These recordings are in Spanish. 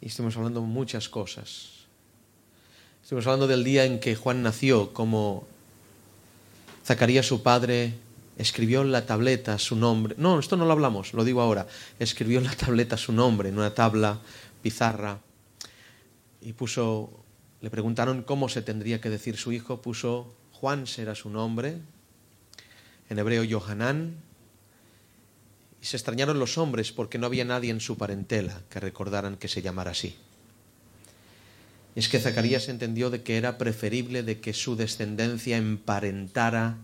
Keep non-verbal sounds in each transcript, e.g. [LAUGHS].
y estuvimos hablando muchas cosas. Estuvimos hablando del día en que Juan nació, como Zacarías su padre escribió en la tableta su nombre. No, esto no lo hablamos, lo digo ahora. Escribió en la tableta su nombre, en una tabla, pizarra, y puso, le preguntaron cómo se tendría que decir su hijo, puso Juan será su nombre, en hebreo Johanán, y se extrañaron los hombres porque no había nadie en su parentela que recordaran que se llamara así. Es que Zacarías entendió de que era preferible de que su descendencia emparentara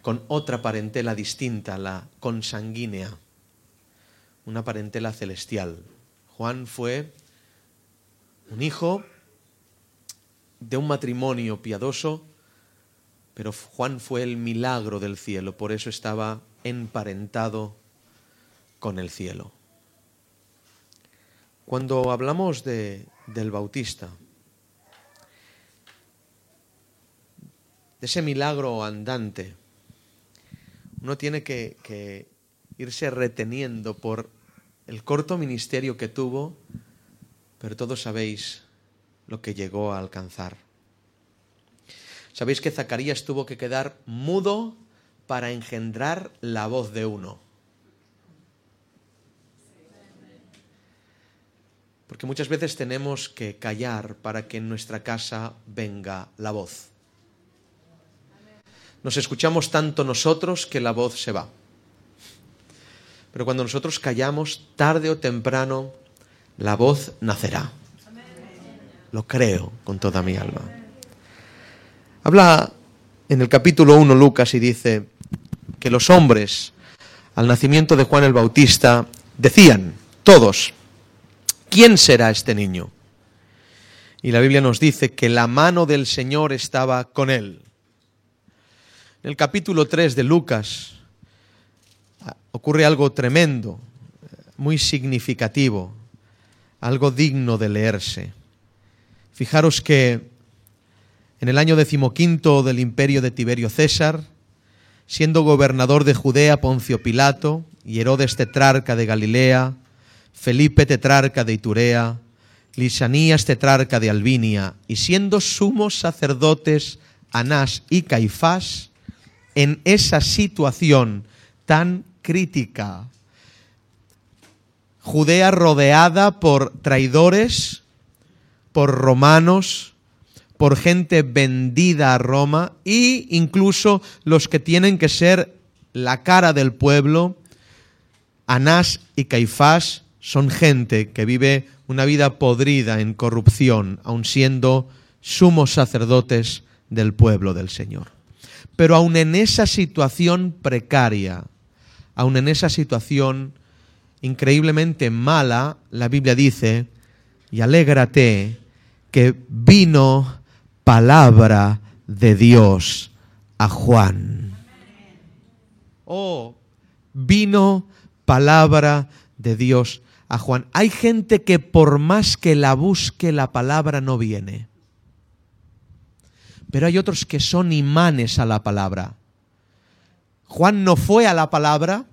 con otra parentela distinta, la consanguínea, una parentela celestial. Juan fue un hijo de un matrimonio piadoso, pero Juan fue el milagro del cielo, por eso estaba emparentado con el cielo. Cuando hablamos de, del Bautista, de ese milagro andante, uno tiene que, que irse reteniendo por el corto ministerio que tuvo, pero todos sabéis lo que llegó a alcanzar. Sabéis que Zacarías tuvo que quedar mudo para engendrar la voz de uno. Porque muchas veces tenemos que callar para que en nuestra casa venga la voz. Nos escuchamos tanto nosotros que la voz se va. Pero cuando nosotros callamos, tarde o temprano, la voz nacerá. Lo creo con toda mi alma. Habla en el capítulo 1 Lucas y dice que los hombres al nacimiento de Juan el Bautista decían, todos, ¿quién será este niño? Y la Biblia nos dice que la mano del Señor estaba con él. En el capítulo 3 de Lucas ocurre algo tremendo, muy significativo, algo digno de leerse. Fijaros que en el año decimoquinto del imperio de Tiberio César, siendo gobernador de Judea Poncio Pilato y Herodes tetrarca de Galilea, Felipe tetrarca de Iturea, Lisanías tetrarca de Albinia, y siendo sumos sacerdotes Anás y Caifás, en esa situación tan crítica, Judea rodeada por traidores, por romanos, por gente vendida a Roma e incluso los que tienen que ser la cara del pueblo, Anás y Caifás son gente que vive una vida podrida en corrupción, aun siendo sumos sacerdotes del pueblo del Señor. Pero aun en esa situación precaria, aun en esa situación increíblemente mala, la Biblia dice, y alégrate que vino palabra de Dios a Juan. Oh, vino palabra de Dios a Juan. Hay gente que por más que la busque, la palabra no viene. Pero hay otros que son imanes a la palabra. Juan no fue a la palabra,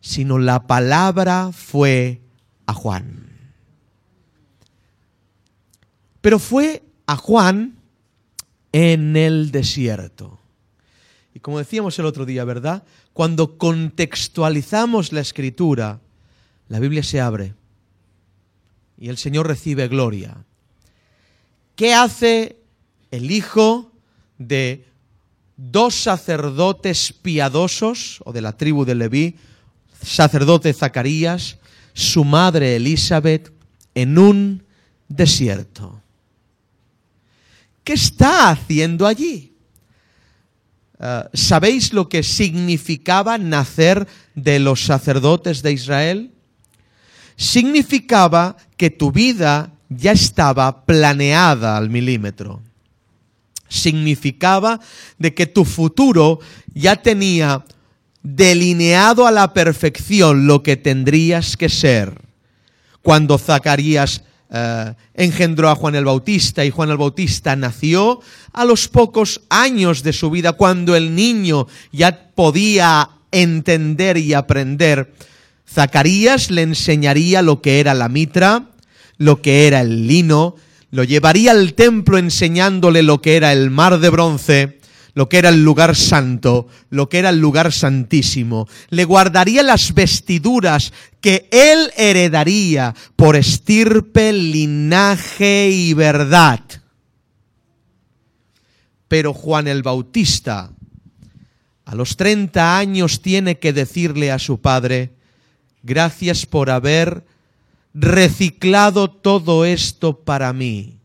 sino la palabra fue a Juan. Pero fue a Juan en el desierto. Y como decíamos el otro día, ¿verdad? Cuando contextualizamos la escritura, la Biblia se abre y el Señor recibe gloria. ¿Qué hace el hijo de dos sacerdotes piadosos, o de la tribu de Leví, sacerdote Zacarías, su madre Elizabeth, en un desierto? ¿Qué está haciendo allí? Uh, ¿Sabéis lo que significaba nacer de los sacerdotes de Israel? Significaba que tu vida ya estaba planeada al milímetro. Significaba de que tu futuro ya tenía delineado a la perfección lo que tendrías que ser. Cuando Zacarías Uh, engendró a Juan el Bautista y Juan el Bautista nació a los pocos años de su vida, cuando el niño ya podía entender y aprender. Zacarías le enseñaría lo que era la mitra, lo que era el lino, lo llevaría al templo enseñándole lo que era el mar de bronce, lo que era el lugar santo, lo que era el lugar santísimo. Le guardaría las vestiduras que él heredaría por estirpe, linaje y verdad. Pero Juan el Bautista, a los 30 años, tiene que decirle a su padre, gracias por haber reciclado todo esto para mí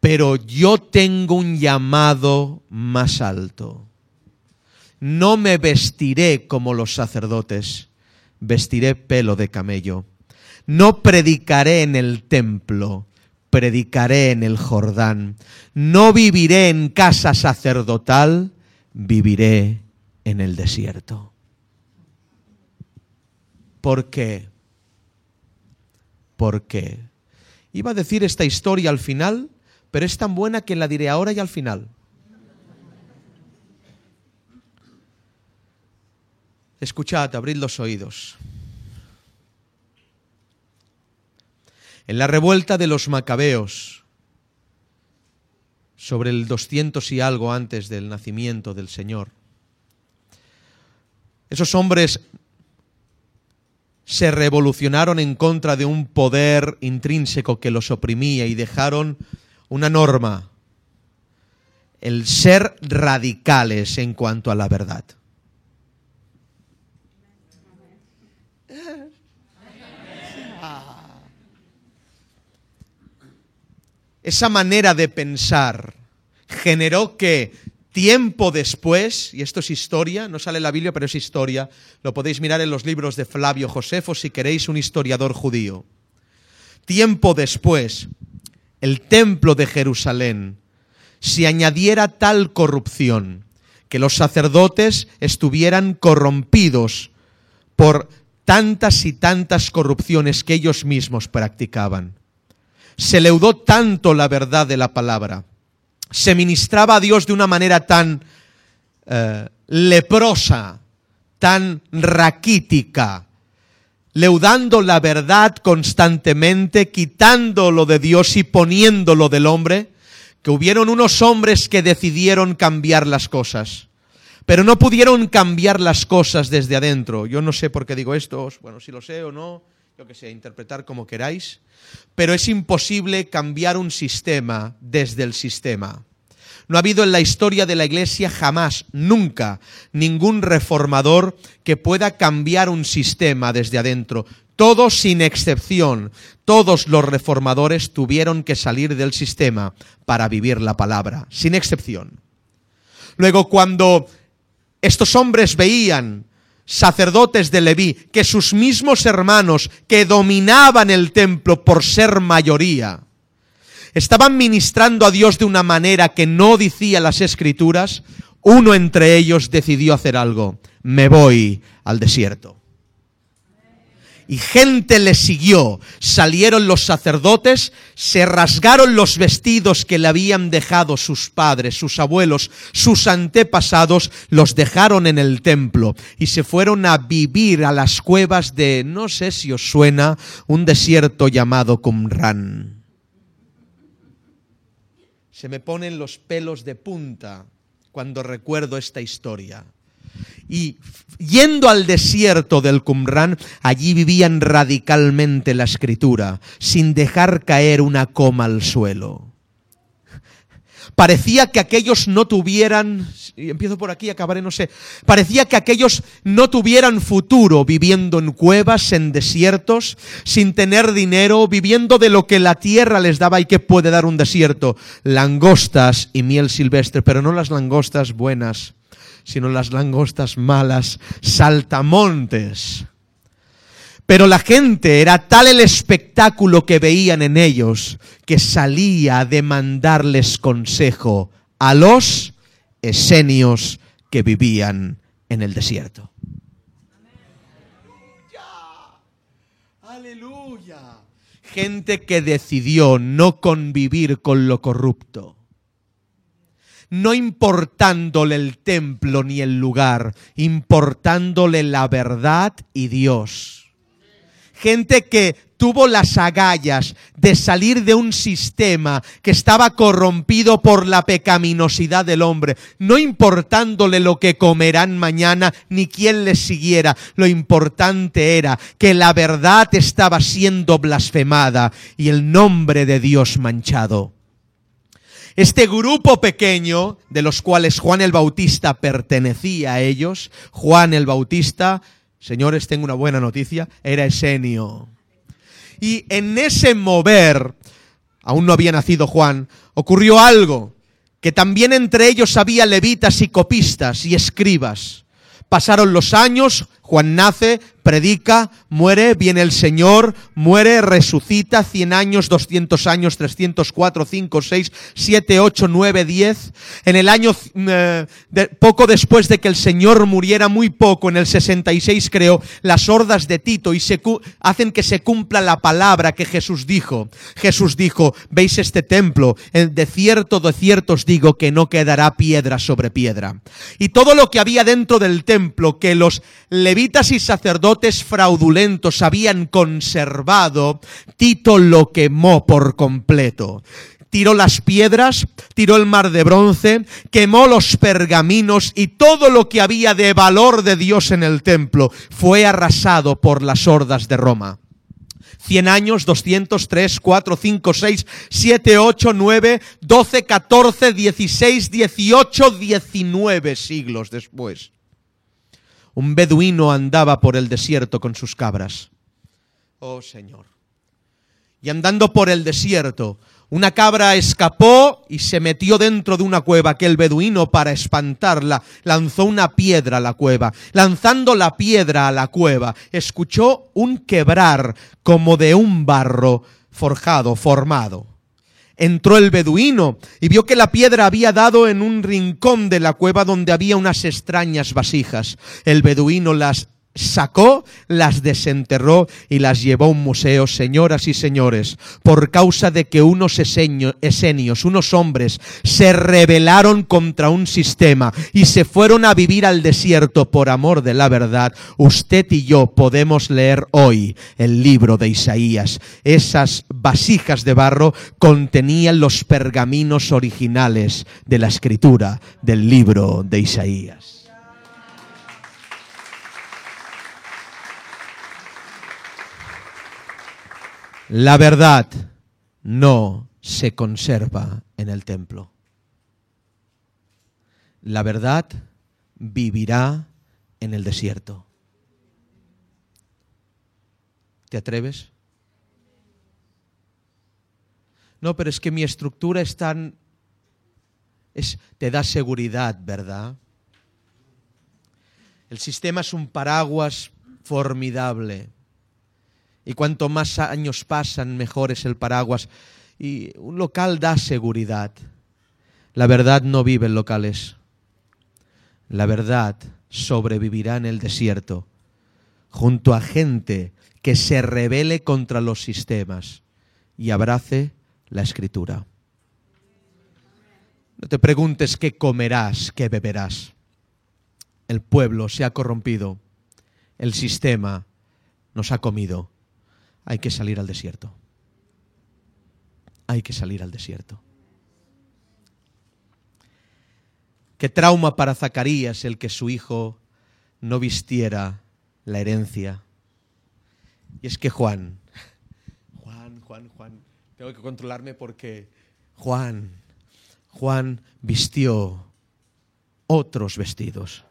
pero yo tengo un llamado más alto. No me vestiré como los sacerdotes, vestiré pelo de camello. No predicaré en el templo, predicaré en el Jordán. No viviré en casa sacerdotal, viviré en el desierto. ¿Por qué? ¿Por qué? Iba a decir esta historia al final, pero es tan buena que la diré ahora y al final. Escuchad, abrid los oídos. En la revuelta de los macabeos, sobre el 200 y algo antes del nacimiento del Señor, esos hombres se revolucionaron en contra de un poder intrínseco que los oprimía y dejaron una norma, el ser radicales en cuanto a la verdad. Esa manera de pensar generó que tiempo después, y esto es historia, no sale en la Biblia, pero es historia, lo podéis mirar en los libros de Flavio Josefo si queréis un historiador judío. Tiempo después, el templo de Jerusalén, si añadiera tal corrupción, que los sacerdotes estuvieran corrompidos por tantas y tantas corrupciones que ellos mismos practicaban. Se leudó tanto la verdad de la palabra, se ministraba a Dios de una manera tan eh, leprosa, tan raquítica, leudando la verdad constantemente, quitándolo de Dios y poniéndolo del hombre, que hubieron unos hombres que decidieron cambiar las cosas, pero no pudieron cambiar las cosas desde adentro. Yo no sé por qué digo esto, bueno, si lo sé o no, yo que sé, interpretar como queráis, pero es imposible cambiar un sistema desde el sistema. No ha habido en la historia de la Iglesia jamás, nunca, ningún reformador que pueda cambiar un sistema desde adentro. Todos sin excepción, todos los reformadores tuvieron que salir del sistema para vivir la palabra, sin excepción. Luego, cuando estos hombres veían sacerdotes de Leví, que sus mismos hermanos que dominaban el templo por ser mayoría, estaban ministrando a Dios de una manera que no decía las escrituras, uno entre ellos decidió hacer algo. Me voy al desierto. Y gente le siguió. Salieron los sacerdotes, se rasgaron los vestidos que le habían dejado sus padres, sus abuelos, sus antepasados, los dejaron en el templo y se fueron a vivir a las cuevas de, no sé si os suena, un desierto llamado Qumran se me ponen los pelos de punta cuando recuerdo esta historia. Y yendo al desierto del Qumran, allí vivían radicalmente la escritura, sin dejar caer una coma al suelo. Parecía que aquellos no tuvieran, y empiezo por aquí, acabaré, no sé, parecía que aquellos no tuvieran futuro viviendo en cuevas, en desiertos, sin tener dinero, viviendo de lo que la tierra les daba y que puede dar un desierto, langostas y miel silvestre, pero no las langostas buenas, sino las langostas malas, saltamontes pero la gente era tal el espectáculo que veían en ellos que salía a demandarles consejo a los esenios que vivían en el desierto. Aleluya. Gente que decidió no convivir con lo corrupto no importándole el templo ni el lugar, importándole la verdad y Dios gente que tuvo las agallas de salir de un sistema que estaba corrompido por la pecaminosidad del hombre, no importándole lo que comerán mañana ni quién les siguiera, lo importante era que la verdad estaba siendo blasfemada y el nombre de Dios manchado. Este grupo pequeño, de los cuales Juan el Bautista pertenecía a ellos, Juan el Bautista, señores, tengo una buena noticia, era esenio. Y en ese mover, aún no había nacido Juan, ocurrió algo, que también entre ellos había levitas y copistas y escribas. Pasaron los años, Juan nace, predica, muere, viene el Señor, muere, resucita, 100 años, 200 años, 304, 5, 6, 7, 8, 9, 10. En el año, eh, poco después de que el Señor muriera, muy poco, en el 66 creo, las hordas de Tito y hacen que se cumpla la palabra que Jesús dijo. Jesús dijo, veis este templo, de cierto, de cierto os digo que no quedará piedra sobre piedra. Y todo lo que había dentro del templo, que los levitas y sacerdotes fraudulentos habían conservado, Tito lo quemó por completo tiró las piedras, tiró el mar de bronce, quemó los pergaminos y todo lo que había de valor de Dios en el templo fue arrasado por las hordas de Roma. Cien años, doscientos, tres, cuatro, cinco, seis, siete, ocho, nueve, doce, catorce, dieciséis, dieciocho, diecinueve siglos después un beduino andaba por el desierto con sus cabras. Oh Señor. Y andando por el desierto, una cabra escapó y se metió dentro de una cueva que el beduino, para espantarla, lanzó una piedra a la cueva. Lanzando la piedra a la cueva, escuchó un quebrar como de un barro forjado, formado entró el beduino y vio que la piedra había dado en un rincón de la cueva donde había unas extrañas vasijas. El beduino las sacó, las desenterró y las llevó a un museo, señoras y señores, por causa de que unos esenios, unos hombres, se rebelaron contra un sistema y se fueron a vivir al desierto por amor de la verdad, usted y yo podemos leer hoy el libro de Isaías. Esas vasijas de barro contenían los pergaminos originales de la escritura del libro de Isaías. La verdad no se conserva en el templo. La verdad vivirá en el desierto. ¿Te atreves? No, pero es que mi estructura es tan... Es, te da seguridad, ¿verdad? El sistema es un paraguas formidable y cuanto más años pasan, mejor es el paraguas. Y un local da seguridad. La verdad no vive en locales. La verdad sobrevivirá en el desierto, junto a gente que se rebele contra los sistemas y abrace la escritura. No te preguntes qué comerás, qué beberás. El pueblo se ha corrompido, el sistema nos ha comido hay que salir al desierto. Hay que salir al desierto. Qué trauma para Zacarías el que su hijo no vistiera la herencia. Y es que Juan, Juan, Juan, Juan, tengo que controlarme porque Juan, Juan vistió otros vestidos,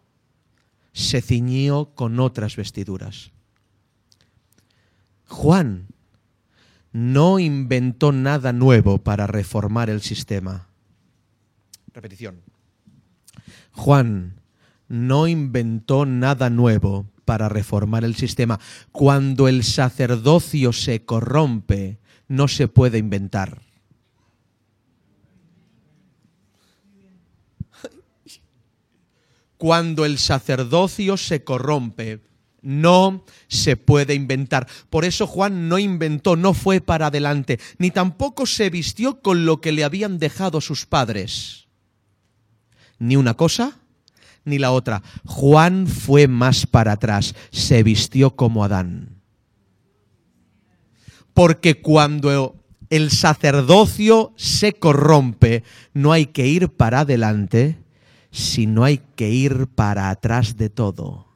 se ciñió con otras vestiduras. Juan no inventó nada nuevo para reformar el sistema. Repetición. Juan no inventó nada nuevo para reformar el sistema. Cuando el sacerdocio se corrompe, no se puede inventar. Cuando el sacerdocio se corrompe, no se puede inventar. Por eso Juan no inventó, no fue para adelante, ni tampoco se vistió con lo que le habían dejado sus padres. Ni una cosa, ni la otra. Juan fue más para atrás, se vistió como Adán. porque cuando el sacerdocio se corrompe, no hay que ir para adelante, sino hay que ir para atrás de todo.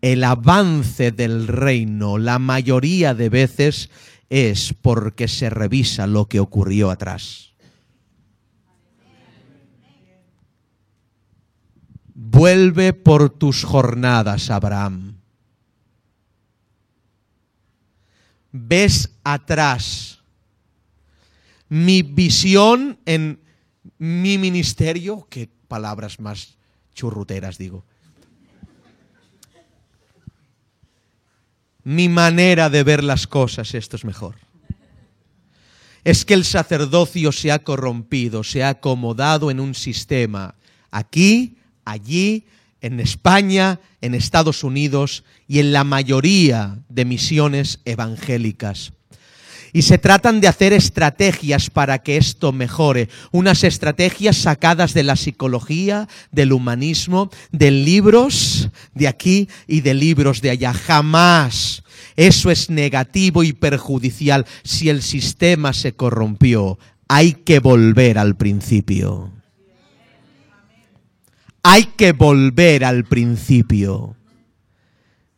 El avance del reino, la mayoría de veces, es porque se revisa lo que ocurrió atrás. Vuelve por tus jornadas, Abraham. Ves atrás. Mi visión en mi ministerio, qué palabras más churruteras digo. Mi manera de ver las cosas, esto es mejor. Es que el sacerdocio se ha corrompido, se ha acomodado en un sistema. Aquí allí, en España, en Estados Unidos y en la mayoría de misiones evangélicas. Y se tratan de hacer estrategias para que esto mejore, unas estrategias sacadas de la psicología, del humanismo, de libros de aquí y de libros de allá. Jamás eso es negativo y perjudicial. Si el sistema se corrompió, hay que volver al principio. Hay que volver al principio.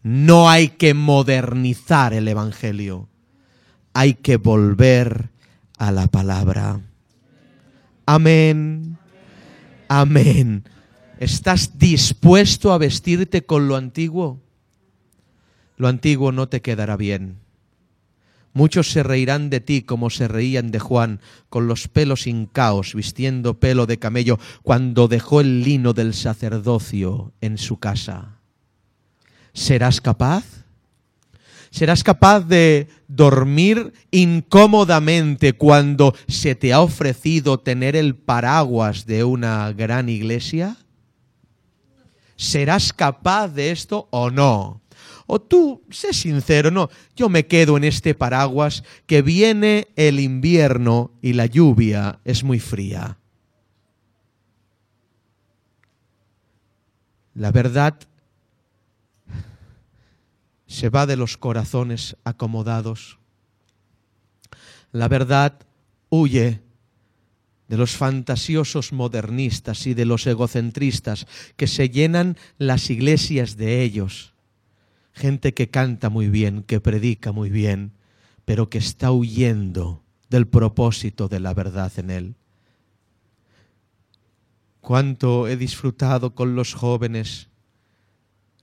No hay que modernizar el Evangelio. Hay que volver a la palabra. Amén. Amén. ¿Estás dispuesto a vestirte con lo antiguo? Lo antiguo no te quedará bien. Muchos se reirán de ti como se reían de Juan, con los pelos hincaos, vistiendo pelo de camello, cuando dejó el lino del sacerdocio en su casa. ¿Serás capaz? ¿Serás capaz de dormir incómodamente cuando se te ha ofrecido tener el paraguas de una gran iglesia? ¿Serás capaz de esto o no? O tú, sé sincero, no, yo me quedo en este paraguas que viene el invierno y la lluvia es muy fría. La verdad se va de los corazones acomodados. La verdad huye de los fantasiosos modernistas y de los egocentristas que se llenan las iglesias de ellos gente que canta muy bien, que predica muy bien, pero que está huyendo del propósito de la verdad en él. Cuánto he disfrutado con los jóvenes,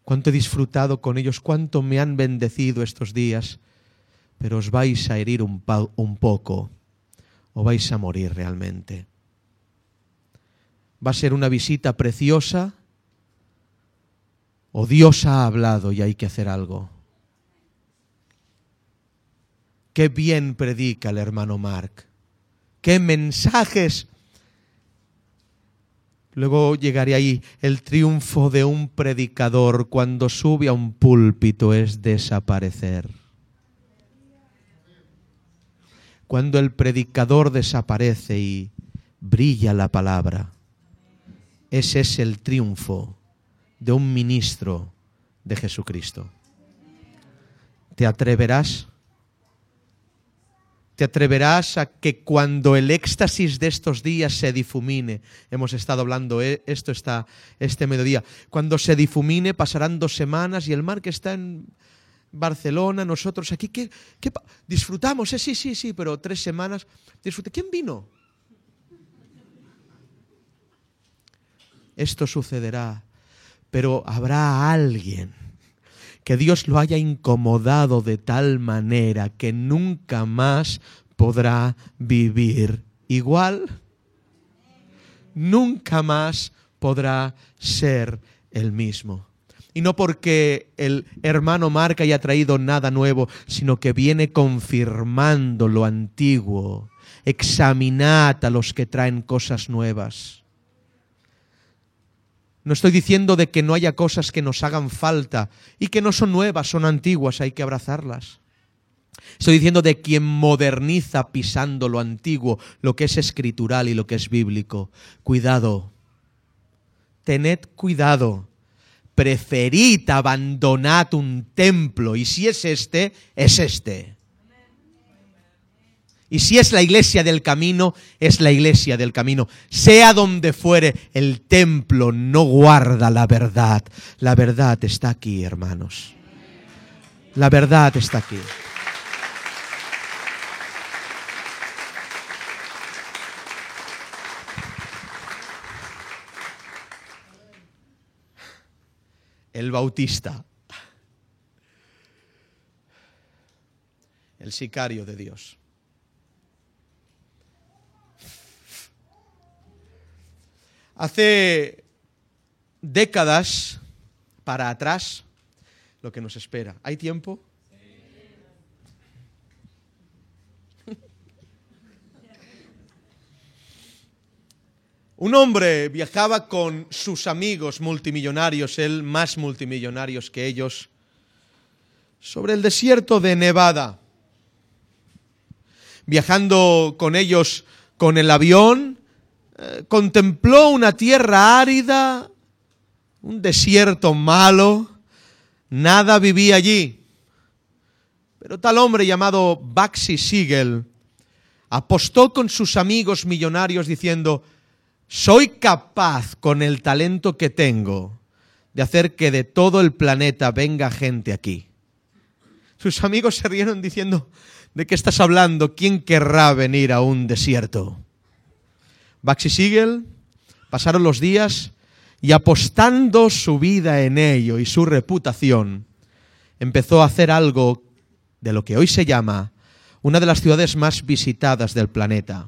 cuánto he disfrutado con ellos, cuánto me han bendecido estos días, pero os vais a herir un, un poco o vais a morir realmente. Va a ser una visita preciosa, o Dios ha hablado y hay que hacer algo. Qué bien predica el hermano Mark. Qué mensajes. Luego llegaré ahí. El triunfo de un predicador cuando sube a un púlpito es desaparecer. Cuando el predicador desaparece y brilla la palabra. Ese es el triunfo de un ministro de Jesucristo. ¿Te atreverás? ¿Te atreverás a que cuando el éxtasis de estos días se difumine, hemos estado hablando eh, esto está este mediodía, cuando se difumine pasarán dos semanas y el mar que está en Barcelona, nosotros aquí, ¿qué, disfrutamos? Eh, sí, sí, sí, pero tres semanas, disfrute. ¿Quién vino? Esto sucederá pero habrá alguien que Dios lo haya incomodado de tal manera que nunca más podrá vivir igual. Nunca más podrá ser el mismo. Y no porque el hermano Marca haya traído nada nuevo, sino que viene confirmando lo antiguo. Examinad a los que traen cosas nuevas. No estoy diciendo de que no haya cosas que nos hagan falta y que no son nuevas, son antiguas, hay que abrazarlas. Estoy diciendo de quien moderniza pisando lo antiguo, lo que es escritural y lo que es bíblico. Cuidado, tened cuidado. Preferid abandonad un templo y si es este, es este. Y si es la iglesia del camino, es la iglesia del camino. Sea donde fuere, el templo no guarda la verdad. La verdad está aquí, hermanos. La verdad está aquí. El bautista. El sicario de Dios. Hace décadas para atrás lo que nos espera. ¿Hay tiempo? Un hombre viajaba con sus amigos multimillonarios, él más multimillonarios que ellos, sobre el desierto de Nevada. Viajando con ellos con el avión, eh, contempló una tierra árida, un desierto malo, nada vivía allí. Pero tal hombre llamado Baxi Siegel apostó con sus amigos millonarios diciendo, soy capaz con el talento que tengo de hacer que de todo el planeta venga gente aquí. Sus amigos se rieron diciendo, ¿de qué estás hablando? ¿Quién querrá venir a un desierto? Baxi Siegel pasaron los días y apostando su vida en ello y su reputación, empezó a hacer algo de lo que hoy se llama una de las ciudades más visitadas del planeta,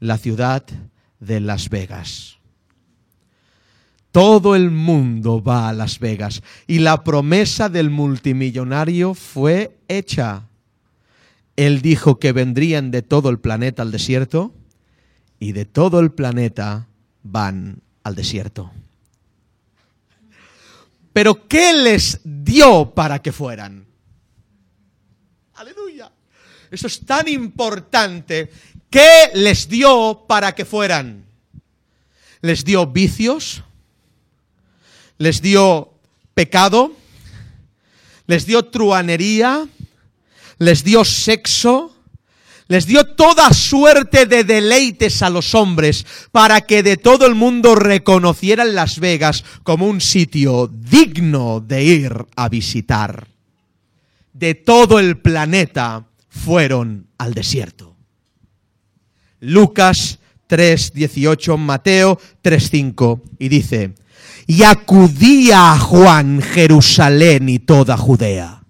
la ciudad de Las Vegas. Todo el mundo va a Las Vegas y la promesa del multimillonario fue hecha. Él dijo que vendrían de todo el planeta al desierto y de todo el planeta van al desierto. Pero ¿qué les dio para que fueran? Aleluya. Eso es tan importante. ¿Qué les dio para que fueran? ¿Les dio vicios? ¿Les dio pecado? ¿Les dio truanería? ¿Les dio sexo? Les dio toda suerte de deleites a los hombres para que de todo el mundo reconocieran Las Vegas como un sitio digno de ir a visitar. De todo el planeta fueron al desierto. Lucas 3:18, Mateo 3:5 y dice, y acudía a Juan Jerusalén y toda Judea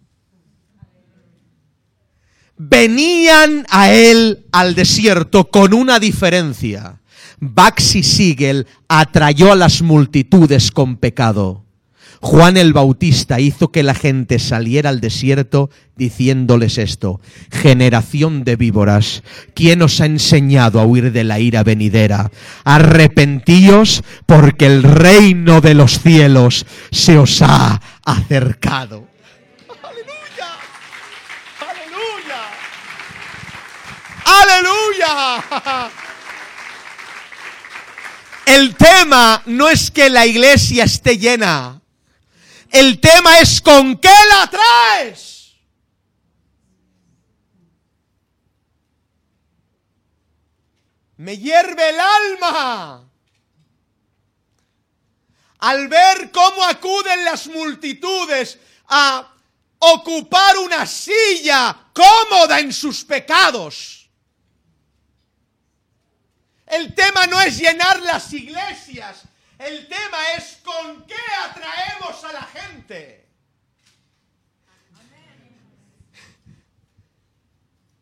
venían a él al desierto con una diferencia. Baxi Siegel atrayó a las multitudes con pecado. Juan el Bautista hizo que la gente saliera al desierto diciéndoles esto, generación de víboras, ¿quién os ha enseñado a huir de la ira venidera? Arrepentíos porque el reino de los cielos se os ha acercado. Aleluya. El tema no es que la iglesia esté llena. El tema es con qué la traes. Me hierve el alma al ver cómo acuden las multitudes a ocupar una silla cómoda en sus pecados. El tema no es llenar las iglesias. El tema es con qué atraemos a la gente.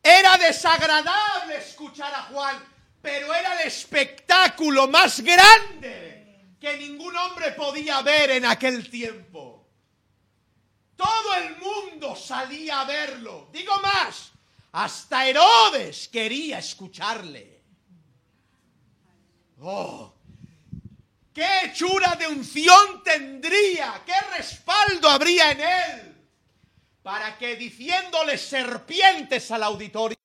Era desagradable escuchar a Juan, pero era el espectáculo más grande que ningún hombre podía ver en aquel tiempo. Todo el mundo salía a verlo. Digo más, hasta Herodes quería escucharle. Oh, qué hechura de unción tendría, qué respaldo habría en él para que diciéndole serpientes al auditorio.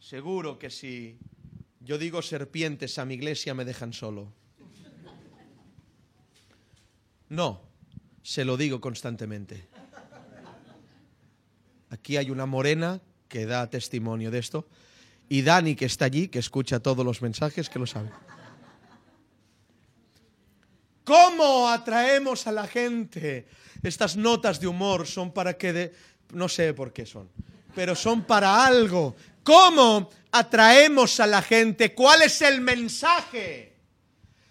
Seguro que si yo digo serpientes a mi iglesia me dejan solo. No, se lo digo constantemente. aquí hay una morena que da testimonio de esto, y Dani, que está allí, que escucha todos los mensajes, que lo sabe. ¿Cómo atraemos a la gente? Estas notas de humor son para que de... No sé por qué son, pero son para algo. ¿Cómo atraemos a la gente? ¿Cuál es el mensaje?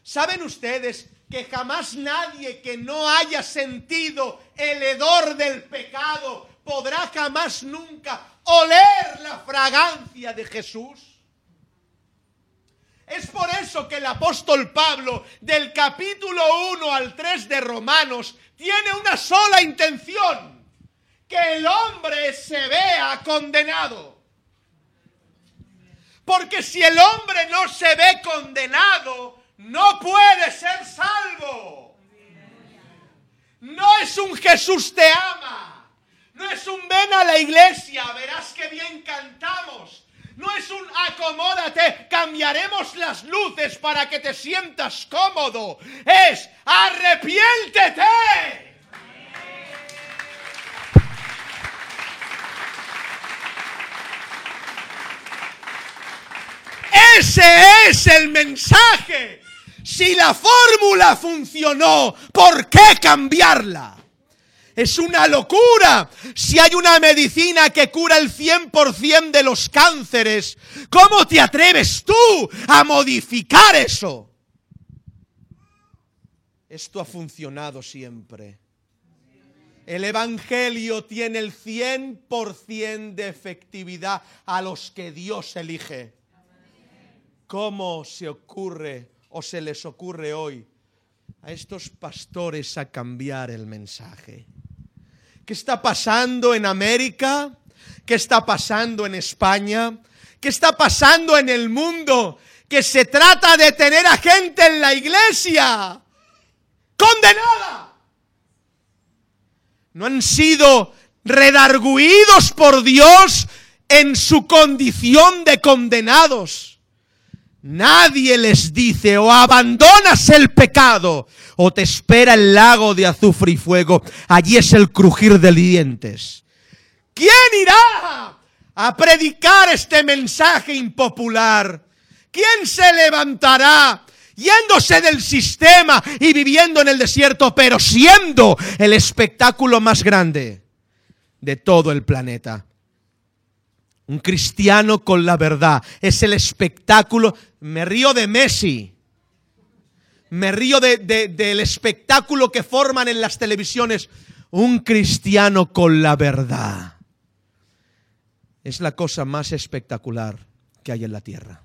¿Saben ustedes que jamás nadie que no haya sentido el hedor del pecado podrá jamás nunca oler la fragancia de Jesús? Es por eso que el apóstol Pablo, del capítulo 1 al 3 de Romanos, tiene una sola intención, que el hombre se vea condenado. Porque si el hombre no se ve condenado, no puede ser salvo. No es un Jesús te ama. No es un ven a la iglesia, verás que bien cantamos. No es un acomódate, cambiaremos las luces para que te sientas cómodo. Es arrepiéntete. Ese es el mensaje. Si la fórmula funcionó, ¿por qué cambiarla? Es una locura. Si hay una medicina que cura el 100% de los cánceres, ¿cómo te atreves tú a modificar eso? Esto ha funcionado siempre. El Evangelio tiene el 100% de efectividad a los que Dios elige. ¿Cómo se ocurre o se les ocurre hoy a estos pastores a cambiar el mensaje? ¿Qué está pasando en América? ¿Qué está pasando en España? ¿Qué está pasando en el mundo? Que se trata de tener a gente en la iglesia condenada. No han sido redarguidos por Dios en su condición de condenados. Nadie les dice o abandonas el pecado o te espera el lago de azufre y fuego. Allí es el crujir de dientes. ¿Quién irá a predicar este mensaje impopular? ¿Quién se levantará yéndose del sistema y viviendo en el desierto, pero siendo el espectáculo más grande de todo el planeta? Un cristiano con la verdad. Es el espectáculo. Me río de Messi. Me río del espectáculo que forman en las televisiones. Un cristiano con la verdad. Es la cosa más espectacular que hay en la tierra.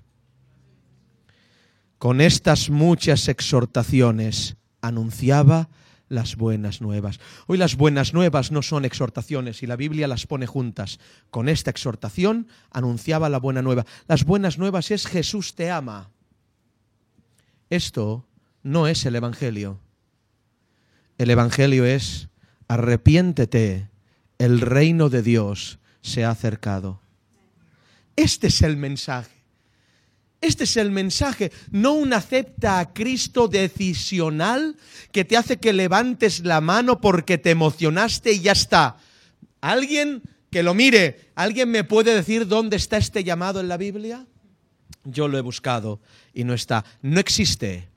Con estas muchas exhortaciones anunciaba las buenas nuevas. Hoy las buenas nuevas no son exhortaciones y la Biblia las pone juntas. Con esta exhortación anunciaba la buena nueva. Las buenas nuevas es Jesús te ama. Esto no es el Evangelio. El Evangelio es arrepiéntete, el reino de Dios se ha acercado. Este es el mensaje. Este es el mensaje, no un acepta a Cristo decisional que te hace que levantes la mano porque te emocionaste y ya está. Alguien que lo mire, ¿alguien me puede decir dónde está este llamado en la Biblia? Yo lo he buscado y no está, no existe.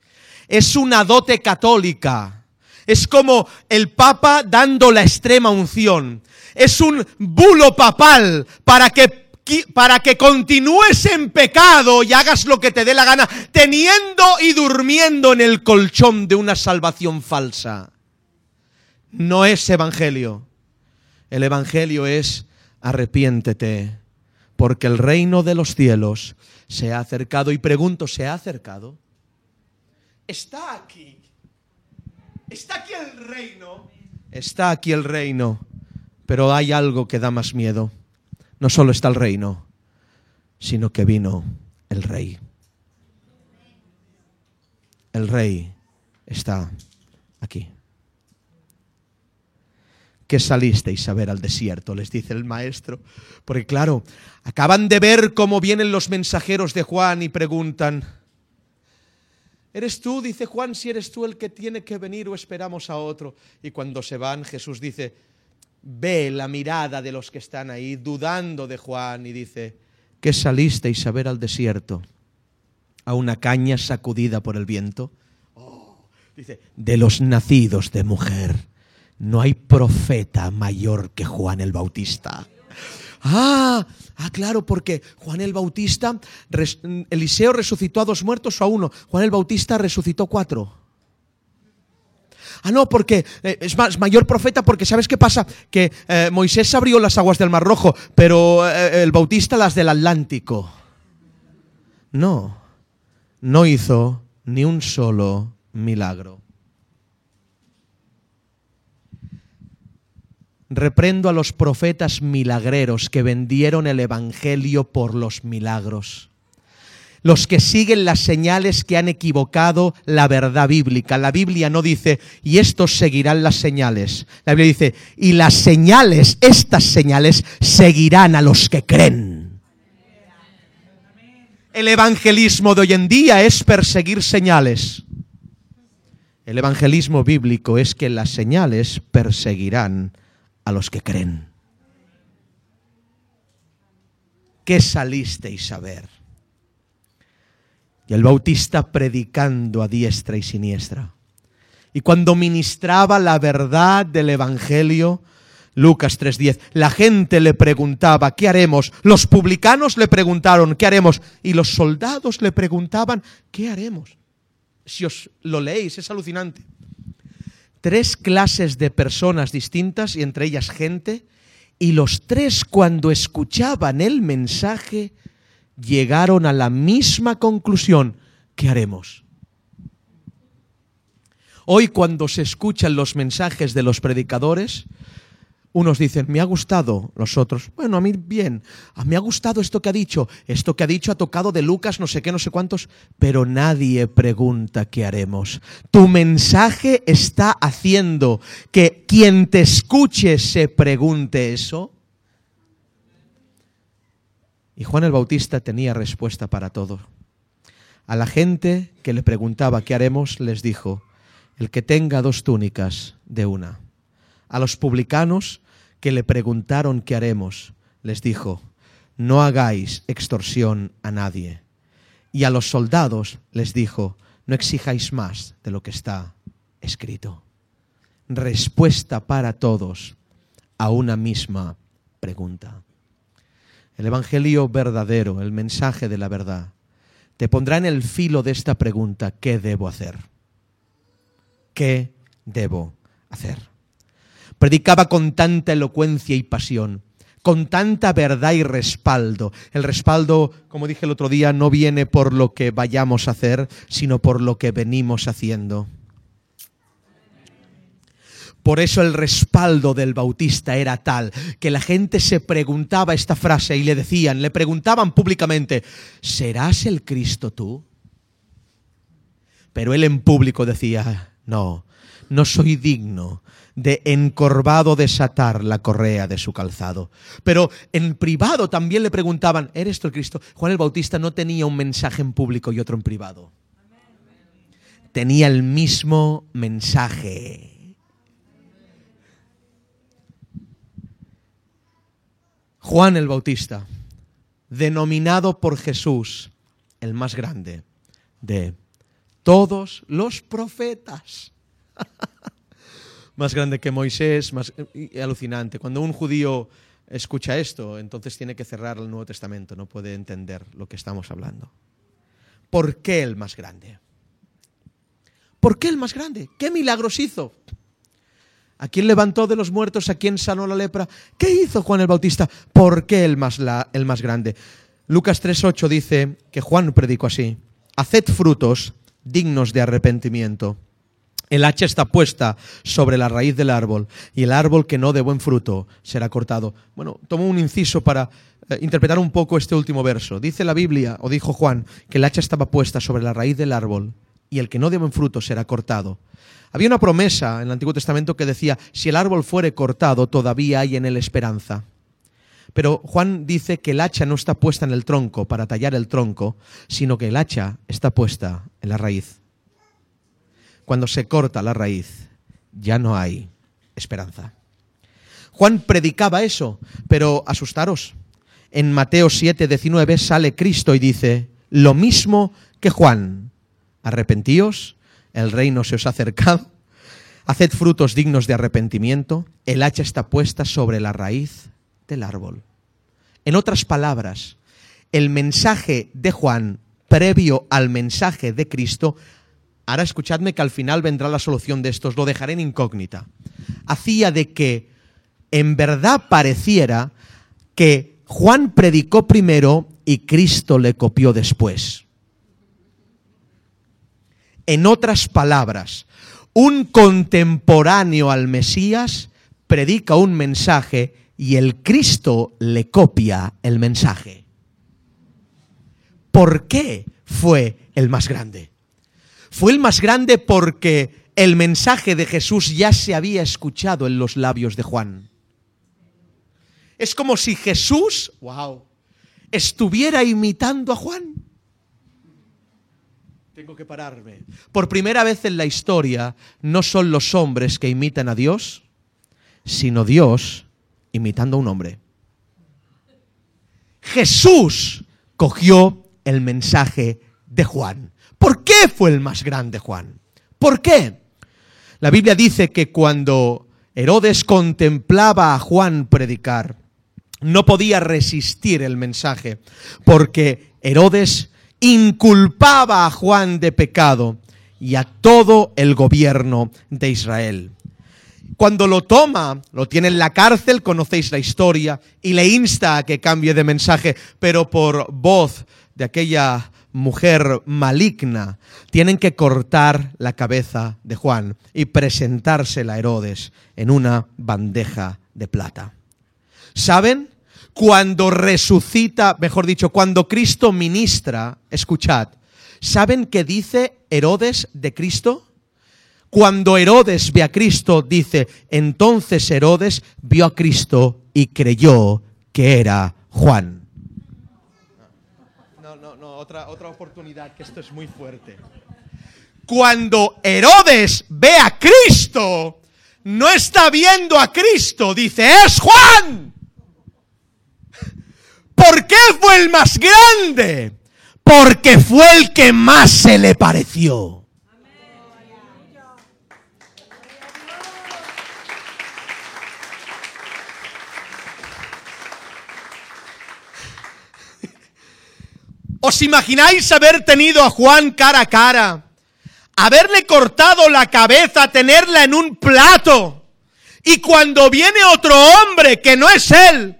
Es una dote católica. Es como el Papa dando la extrema unción. Es un bulo papal para que para que continúes en pecado y hagas lo que te dé la gana, teniendo y durmiendo en el colchón de una salvación falsa. No es evangelio. El evangelio es arrepiéntete, porque el reino de los cielos se ha acercado. Y pregunto, ¿se ha acercado? Está aquí. Está aquí el reino. Está aquí el reino. Pero hay algo que da más miedo no solo está el reino, sino que vino el rey. El rey está aquí. ¿Qué salisteis a ver al desierto? Les dice el maestro. Porque claro, acaban de ver cómo vienen los mensajeros de Juan y preguntan, ¿eres tú? Dice Juan, si eres tú el que tiene que venir o esperamos a otro. Y cuando se van, Jesús dice, ve la mirada de los que están ahí dudando de Juan y dice, ¿qué salisteis a ver al desierto? ¿A una caña sacudida por el viento? Oh, dice, de los nacidos de mujer, no hay profeta mayor que Juan el Bautista. Ah, ah, claro, porque Juan el Bautista, Eliseo resucitó a dos muertos o a uno, Juan el Bautista resucitó cuatro. Ah, no, porque eh, es más, mayor profeta porque ¿sabes qué pasa? Que eh, Moisés abrió las aguas del Mar Rojo, pero eh, el Bautista las del Atlántico. No, no hizo ni un solo milagro. Reprendo a los profetas milagreros que vendieron el Evangelio por los milagros los que siguen las señales que han equivocado la verdad bíblica. La Biblia no dice, y estos seguirán las señales. La Biblia dice, y las señales, estas señales, seguirán a los que creen. El evangelismo de hoy en día es perseguir señales. El evangelismo bíblico es que las señales perseguirán a los que creen. ¿Qué salisteis a ver? Y el Bautista predicando a diestra y siniestra. Y cuando ministraba la verdad del Evangelio, Lucas 3:10, la gente le preguntaba, ¿qué haremos? Los publicanos le preguntaron, ¿qué haremos? Y los soldados le preguntaban, ¿qué haremos? Si os lo leéis, es alucinante. Tres clases de personas distintas y entre ellas gente, y los tres cuando escuchaban el mensaje llegaron a la misma conclusión. ¿Qué haremos? Hoy cuando se escuchan los mensajes de los predicadores, unos dicen, me ha gustado, los otros, bueno, a mí bien, a mí ha gustado esto que ha dicho, esto que ha dicho ha tocado de Lucas, no sé qué, no sé cuántos, pero nadie pregunta qué haremos. Tu mensaje está haciendo que quien te escuche se pregunte eso. Y Juan el Bautista tenía respuesta para todo. A la gente que le preguntaba qué haremos, les dijo, el que tenga dos túnicas, de una. A los publicanos que le preguntaron qué haremos, les dijo, no hagáis extorsión a nadie. Y a los soldados les dijo, no exijáis más de lo que está escrito. Respuesta para todos a una misma pregunta. El Evangelio verdadero, el mensaje de la verdad, te pondrá en el filo de esta pregunta, ¿qué debo hacer? ¿Qué debo hacer? Predicaba con tanta elocuencia y pasión, con tanta verdad y respaldo. El respaldo, como dije el otro día, no viene por lo que vayamos a hacer, sino por lo que venimos haciendo. Por eso el respaldo del Bautista era tal que la gente se preguntaba esta frase y le decían, le preguntaban públicamente, ¿serás el Cristo tú? Pero él en público decía, no, no soy digno de encorvado desatar la correa de su calzado. Pero en privado también le preguntaban, ¿eres tú el Cristo? Juan el Bautista no tenía un mensaje en público y otro en privado. Tenía el mismo mensaje Juan el Bautista, denominado por Jesús el más grande de todos los profetas. [LAUGHS] más grande que Moisés, más alucinante. Cuando un judío escucha esto, entonces tiene que cerrar el Nuevo Testamento, no puede entender lo que estamos hablando. ¿Por qué el más grande? ¿Por qué el más grande? ¿Qué milagros hizo? ¿A quién levantó de los muertos? ¿A quién sanó la lepra? ¿Qué hizo Juan el Bautista? ¿Por qué el más, el más grande? Lucas 3.8 dice que Juan predicó así. Haced frutos dignos de arrepentimiento. El hacha está puesta sobre la raíz del árbol y el árbol que no dé buen fruto será cortado. Bueno, tomo un inciso para eh, interpretar un poco este último verso. Dice la Biblia, o dijo Juan, que el hacha estaba puesta sobre la raíz del árbol y el que no dé buen fruto será cortado. Había una promesa en el Antiguo Testamento que decía, si el árbol fuere cortado, todavía hay en él esperanza. Pero Juan dice que el hacha no está puesta en el tronco para tallar el tronco, sino que el hacha está puesta en la raíz. Cuando se corta la raíz, ya no hay esperanza. Juan predicaba eso, pero asustaros. En Mateo 7, 19 sale Cristo y dice, lo mismo que Juan, arrepentíos, el reino se os ha acercado, haced frutos dignos de arrepentimiento, el hacha está puesta sobre la raíz del árbol. En otras palabras, el mensaje de Juan previo al mensaje de Cristo, ahora escuchadme que al final vendrá la solución de esto, os lo dejaré en incógnita, hacía de que en verdad pareciera que Juan predicó primero y Cristo le copió después. En otras palabras, un contemporáneo al Mesías predica un mensaje y el Cristo le copia el mensaje. ¿Por qué fue el más grande? Fue el más grande porque el mensaje de Jesús ya se había escuchado en los labios de Juan. Es como si Jesús, wow, estuviera imitando a Juan. Tengo que pararme. Por primera vez en la historia, no son los hombres que imitan a Dios, sino Dios imitando a un hombre. Jesús cogió el mensaje de Juan. ¿Por qué fue el más grande Juan? ¿Por qué? La Biblia dice que cuando Herodes contemplaba a Juan predicar, no podía resistir el mensaje, porque Herodes inculpaba a Juan de pecado y a todo el gobierno de Israel. Cuando lo toma, lo tiene en la cárcel, conocéis la historia, y le insta a que cambie de mensaje, pero por voz de aquella mujer maligna, tienen que cortar la cabeza de Juan y presentársela a Herodes en una bandeja de plata. ¿Saben? Cuando resucita, mejor dicho, cuando Cristo ministra, escuchad, ¿saben qué dice Herodes de Cristo? Cuando Herodes ve a Cristo, dice, entonces Herodes vio a Cristo y creyó que era Juan. No, no, no, otra, otra oportunidad, que esto es muy fuerte. Cuando Herodes ve a Cristo, no está viendo a Cristo, dice, es Juan. ¿Por qué fue el más grande? Porque fue el que más se le pareció. ¿Os imagináis haber tenido a Juan cara a cara? Haberle cortado la cabeza, tenerla en un plato. Y cuando viene otro hombre que no es él,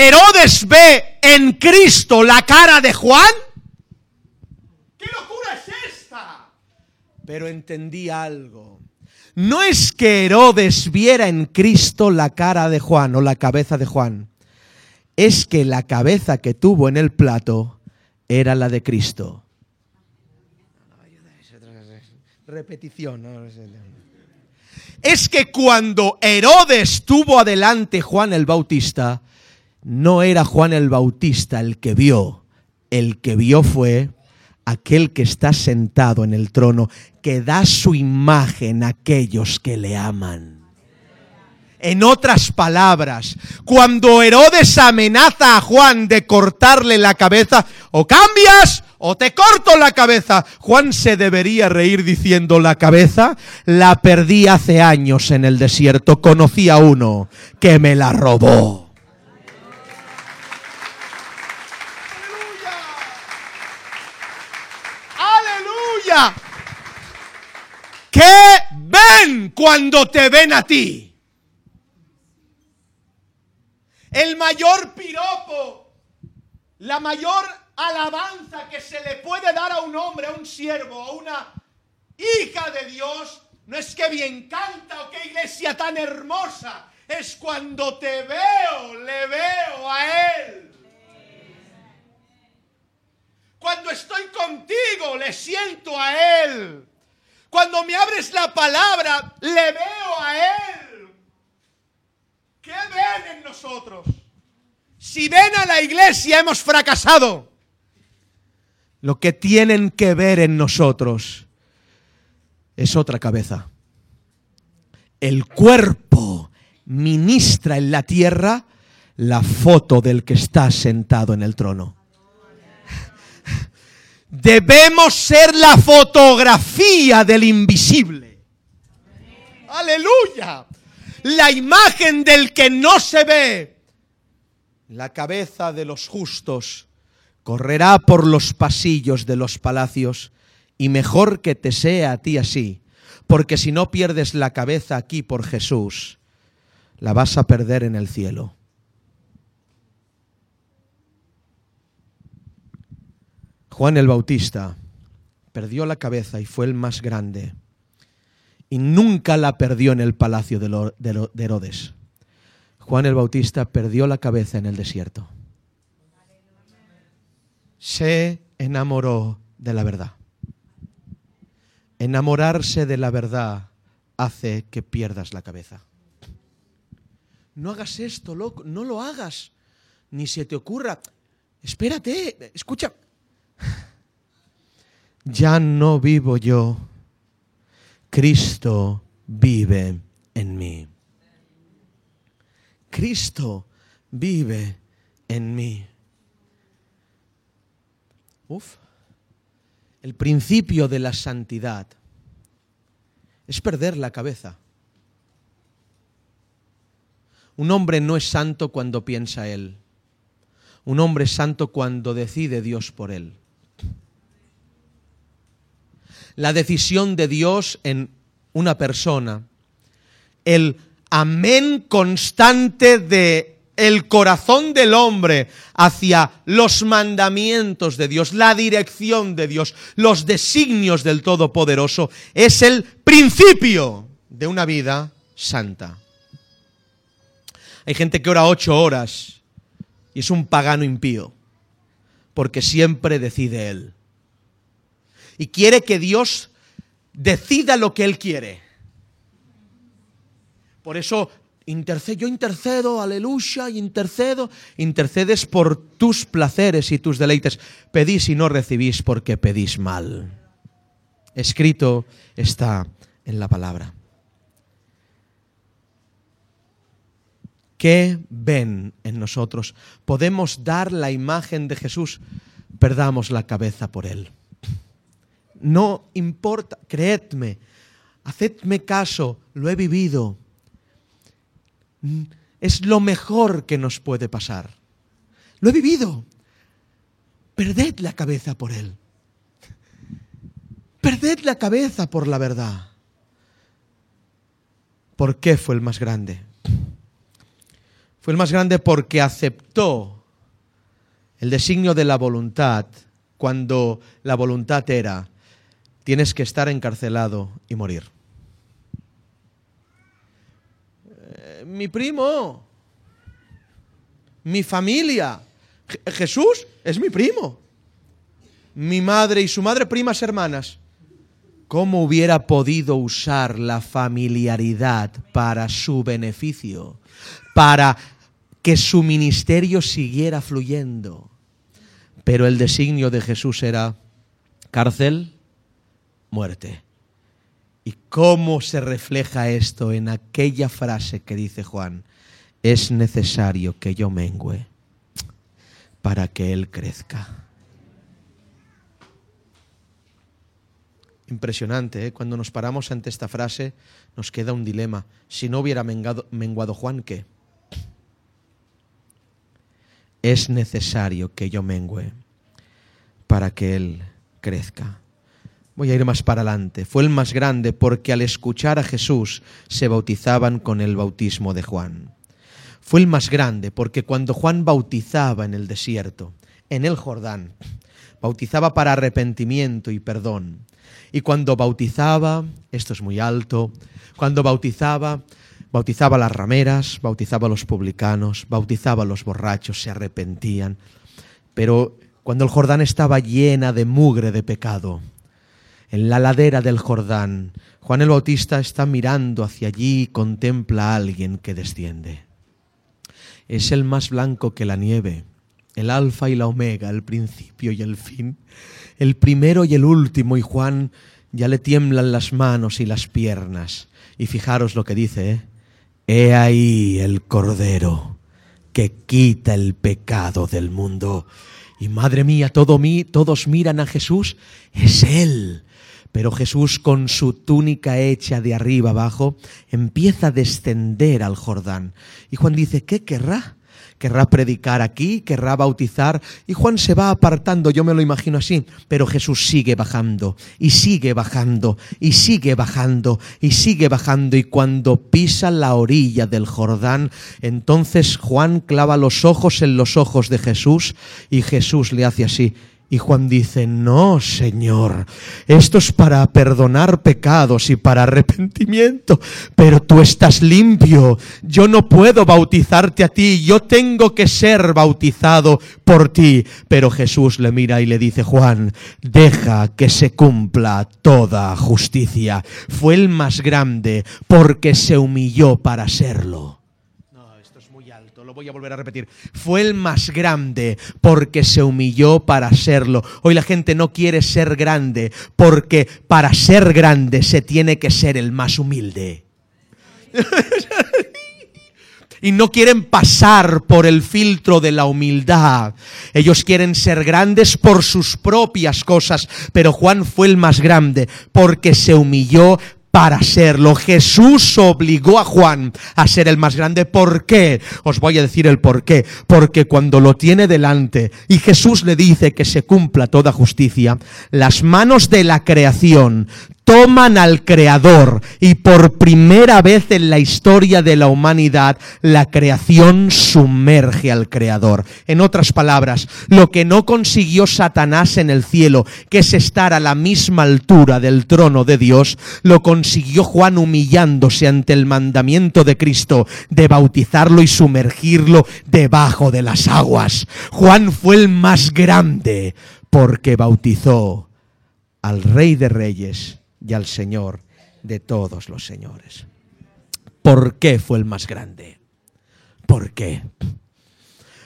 Herodes ve en Cristo la cara de Juan. ¿Qué locura es esta? Pero entendí algo. No es que Herodes viera en Cristo la cara de Juan o la cabeza de Juan. Es que la cabeza que tuvo en el plato era la de Cristo. Repetición. Es que cuando Herodes tuvo adelante Juan el Bautista, no era Juan el Bautista el que vio, el que vio fue aquel que está sentado en el trono, que da su imagen a aquellos que le aman. En otras palabras, cuando Herodes amenaza a Juan de cortarle la cabeza, o cambias o te corto la cabeza, Juan se debería reír diciendo la cabeza, la perdí hace años en el desierto, conocí a uno que me la robó. ¡Aleluya! ¿Qué ven cuando te ven a ti? el mayor piropo, la mayor alabanza que se le puede dar a un hombre, a un siervo, a una hija de Dios, no es que bien canta o qué iglesia tan hermosa, es cuando te veo, le veo a Él. Cuando estoy contigo, le siento a Él. Cuando me abres la palabra, le veo a Él. ¿Qué ven en nosotros? Si ven a la iglesia hemos fracasado. Lo que tienen que ver en nosotros es otra cabeza. El cuerpo ministra en la tierra la foto del que está sentado en el trono. Debemos ser la fotografía del invisible. Aleluya. La imagen del que no se ve. La cabeza de los justos correrá por los pasillos de los palacios y mejor que te sea a ti así, porque si no pierdes la cabeza aquí por Jesús, la vas a perder en el cielo. Juan el Bautista perdió la cabeza y fue el más grande. Y nunca la perdió en el palacio de Herodes. Juan el Bautista perdió la cabeza en el desierto. Se enamoró de la verdad. Enamorarse de la verdad hace que pierdas la cabeza. No hagas esto, loco, no lo hagas. Ni se te ocurra. Espérate, escucha, ya no vivo yo, Cristo vive en mí. Cristo vive en mí. Uf. El principio de la santidad es perder la cabeza. Un hombre no es santo cuando piensa él. Un hombre es santo cuando decide Dios por él la decisión de Dios en una persona, el amén constante de el corazón del hombre hacia los mandamientos de Dios, la dirección de Dios, los designios del Todopoderoso, es el principio de una vida santa. Hay gente que ora ocho horas y es un pagano impío, porque siempre decide él y quiere que Dios decida lo que Él quiere. Por eso yo intercedo, aleluya, intercedo, intercedes por tus placeres y tus deleites. Pedís y no recibís porque pedís mal. Escrito está en la palabra. ¿Qué ven en nosotros? Podemos dar la imagen de Jesús, perdamos la cabeza por Él. No importa, creedme, hacedme caso, lo he vivido. Es lo mejor que nos puede pasar. Lo he vivido. Perded la cabeza por él. Perded la cabeza por la verdad. ¿Por qué fue el más grande? Fue el más grande porque aceptó el designio de la voluntad cuando la voluntad era tienes que estar encarcelado y morir. Eh, mi primo, mi familia, Jesús es mi primo. Mi madre y su madre primas hermanas. ¿Cómo hubiera podido usar la familiaridad para su beneficio? Para que su ministerio siguiera fluyendo. Pero el designio de Jesús era cárcel, muerte. ¿Y cómo se refleja esto en aquella frase que dice Juan? Es necesario que yo mengüe para que Él crezca. Impresionante, ¿eh? cuando nos paramos ante esta frase nos queda un dilema. Si no hubiera menguado Juan, ¿qué? Es necesario que yo mengüe para que Él crezca. Voy a ir más para adelante. Fue el más grande porque al escuchar a Jesús se bautizaban con el bautismo de Juan. Fue el más grande porque cuando Juan bautizaba en el desierto, en el Jordán, bautizaba para arrepentimiento y perdón. Y cuando bautizaba, esto es muy alto, cuando bautizaba, bautizaba a las rameras, bautizaba a los publicanos, bautizaba a los borrachos, se arrepentían. Pero cuando el Jordán estaba llena de mugre de pecado, en la ladera del Jordán, Juan el Bautista está mirando hacia allí y contempla a alguien que desciende. Es el más blanco que la nieve, el alfa y la omega, el principio y el fin, el primero y el último, y Juan ya le tiemblan las manos y las piernas. Y fijaros lo que dice, ¿eh? He ahí el Cordero que quita el pecado del mundo. Y madre mía, todo mí, todos miran a Jesús, es Él. Pero Jesús con su túnica hecha de arriba abajo empieza a descender al Jordán. Y Juan dice, ¿qué querrá? querrá predicar aquí, querrá bautizar, y Juan se va apartando, yo me lo imagino así, pero Jesús sigue bajando, y sigue bajando, y sigue bajando, y sigue bajando, y cuando pisa la orilla del Jordán, entonces Juan clava los ojos en los ojos de Jesús, y Jesús le hace así, y Juan dice, no, Señor, esto es para perdonar pecados y para arrepentimiento, pero tú estás limpio, yo no puedo bautizarte a ti, yo tengo que ser bautizado por ti. Pero Jesús le mira y le dice, Juan, deja que se cumpla toda justicia. Fue el más grande porque se humilló para serlo lo voy a volver a repetir, fue el más grande porque se humilló para serlo. Hoy la gente no quiere ser grande porque para ser grande se tiene que ser el más humilde. [LAUGHS] y no quieren pasar por el filtro de la humildad. Ellos quieren ser grandes por sus propias cosas, pero Juan fue el más grande porque se humilló para serlo. Jesús obligó a Juan a ser el más grande. ¿Por qué? Os voy a decir el por qué. Porque cuando lo tiene delante y Jesús le dice que se cumpla toda justicia, las manos de la creación toman al Creador y por primera vez en la historia de la humanidad la creación sumerge al Creador. En otras palabras, lo que no consiguió Satanás en el cielo, que es estar a la misma altura del trono de Dios, lo consiguió Juan humillándose ante el mandamiento de Cristo de bautizarlo y sumergirlo debajo de las aguas. Juan fue el más grande porque bautizó al Rey de Reyes y al Señor de todos los señores. ¿Por qué fue el más grande? ¿Por qué?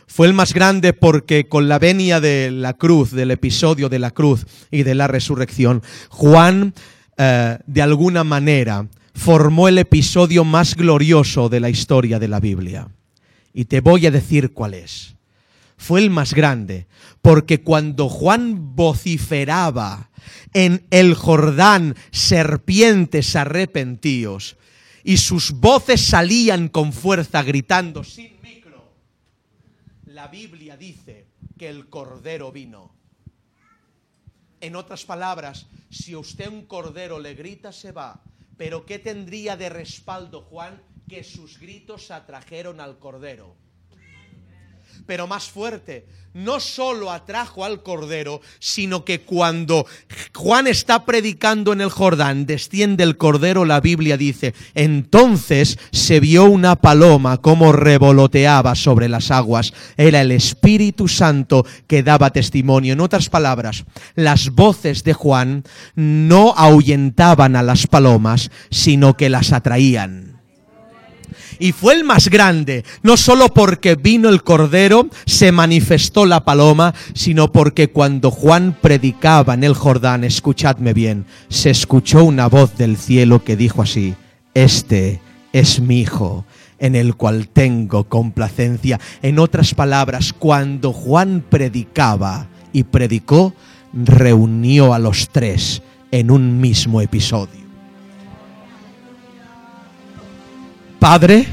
Fue el más grande porque con la venia de la cruz, del episodio de la cruz y de la resurrección, Juan eh, de alguna manera formó el episodio más glorioso de la historia de la Biblia. Y te voy a decir cuál es. Fue el más grande porque cuando Juan vociferaba en el Jordán, serpientes arrepentíos, y sus voces salían con fuerza gritando sin micro. La Biblia dice que el cordero vino. En otras palabras, si usted un cordero le grita, se va. Pero ¿qué tendría de respaldo Juan? Que sus gritos atrajeron al cordero pero más fuerte. No solo atrajo al Cordero, sino que cuando Juan está predicando en el Jordán, desciende el Cordero, la Biblia dice, entonces se vio una paloma como revoloteaba sobre las aguas. Era el Espíritu Santo que daba testimonio. En otras palabras, las voces de Juan no ahuyentaban a las palomas, sino que las atraían y fue el más grande, no solo porque vino el Cordero, se manifestó la paloma, sino porque cuando Juan predicaba en el Jordán, escuchadme bien, se escuchó una voz del cielo que dijo así, este es mi Hijo, en el cual tengo complacencia. En otras palabras, cuando Juan predicaba y predicó, reunió a los tres en un mismo episodio. Padre,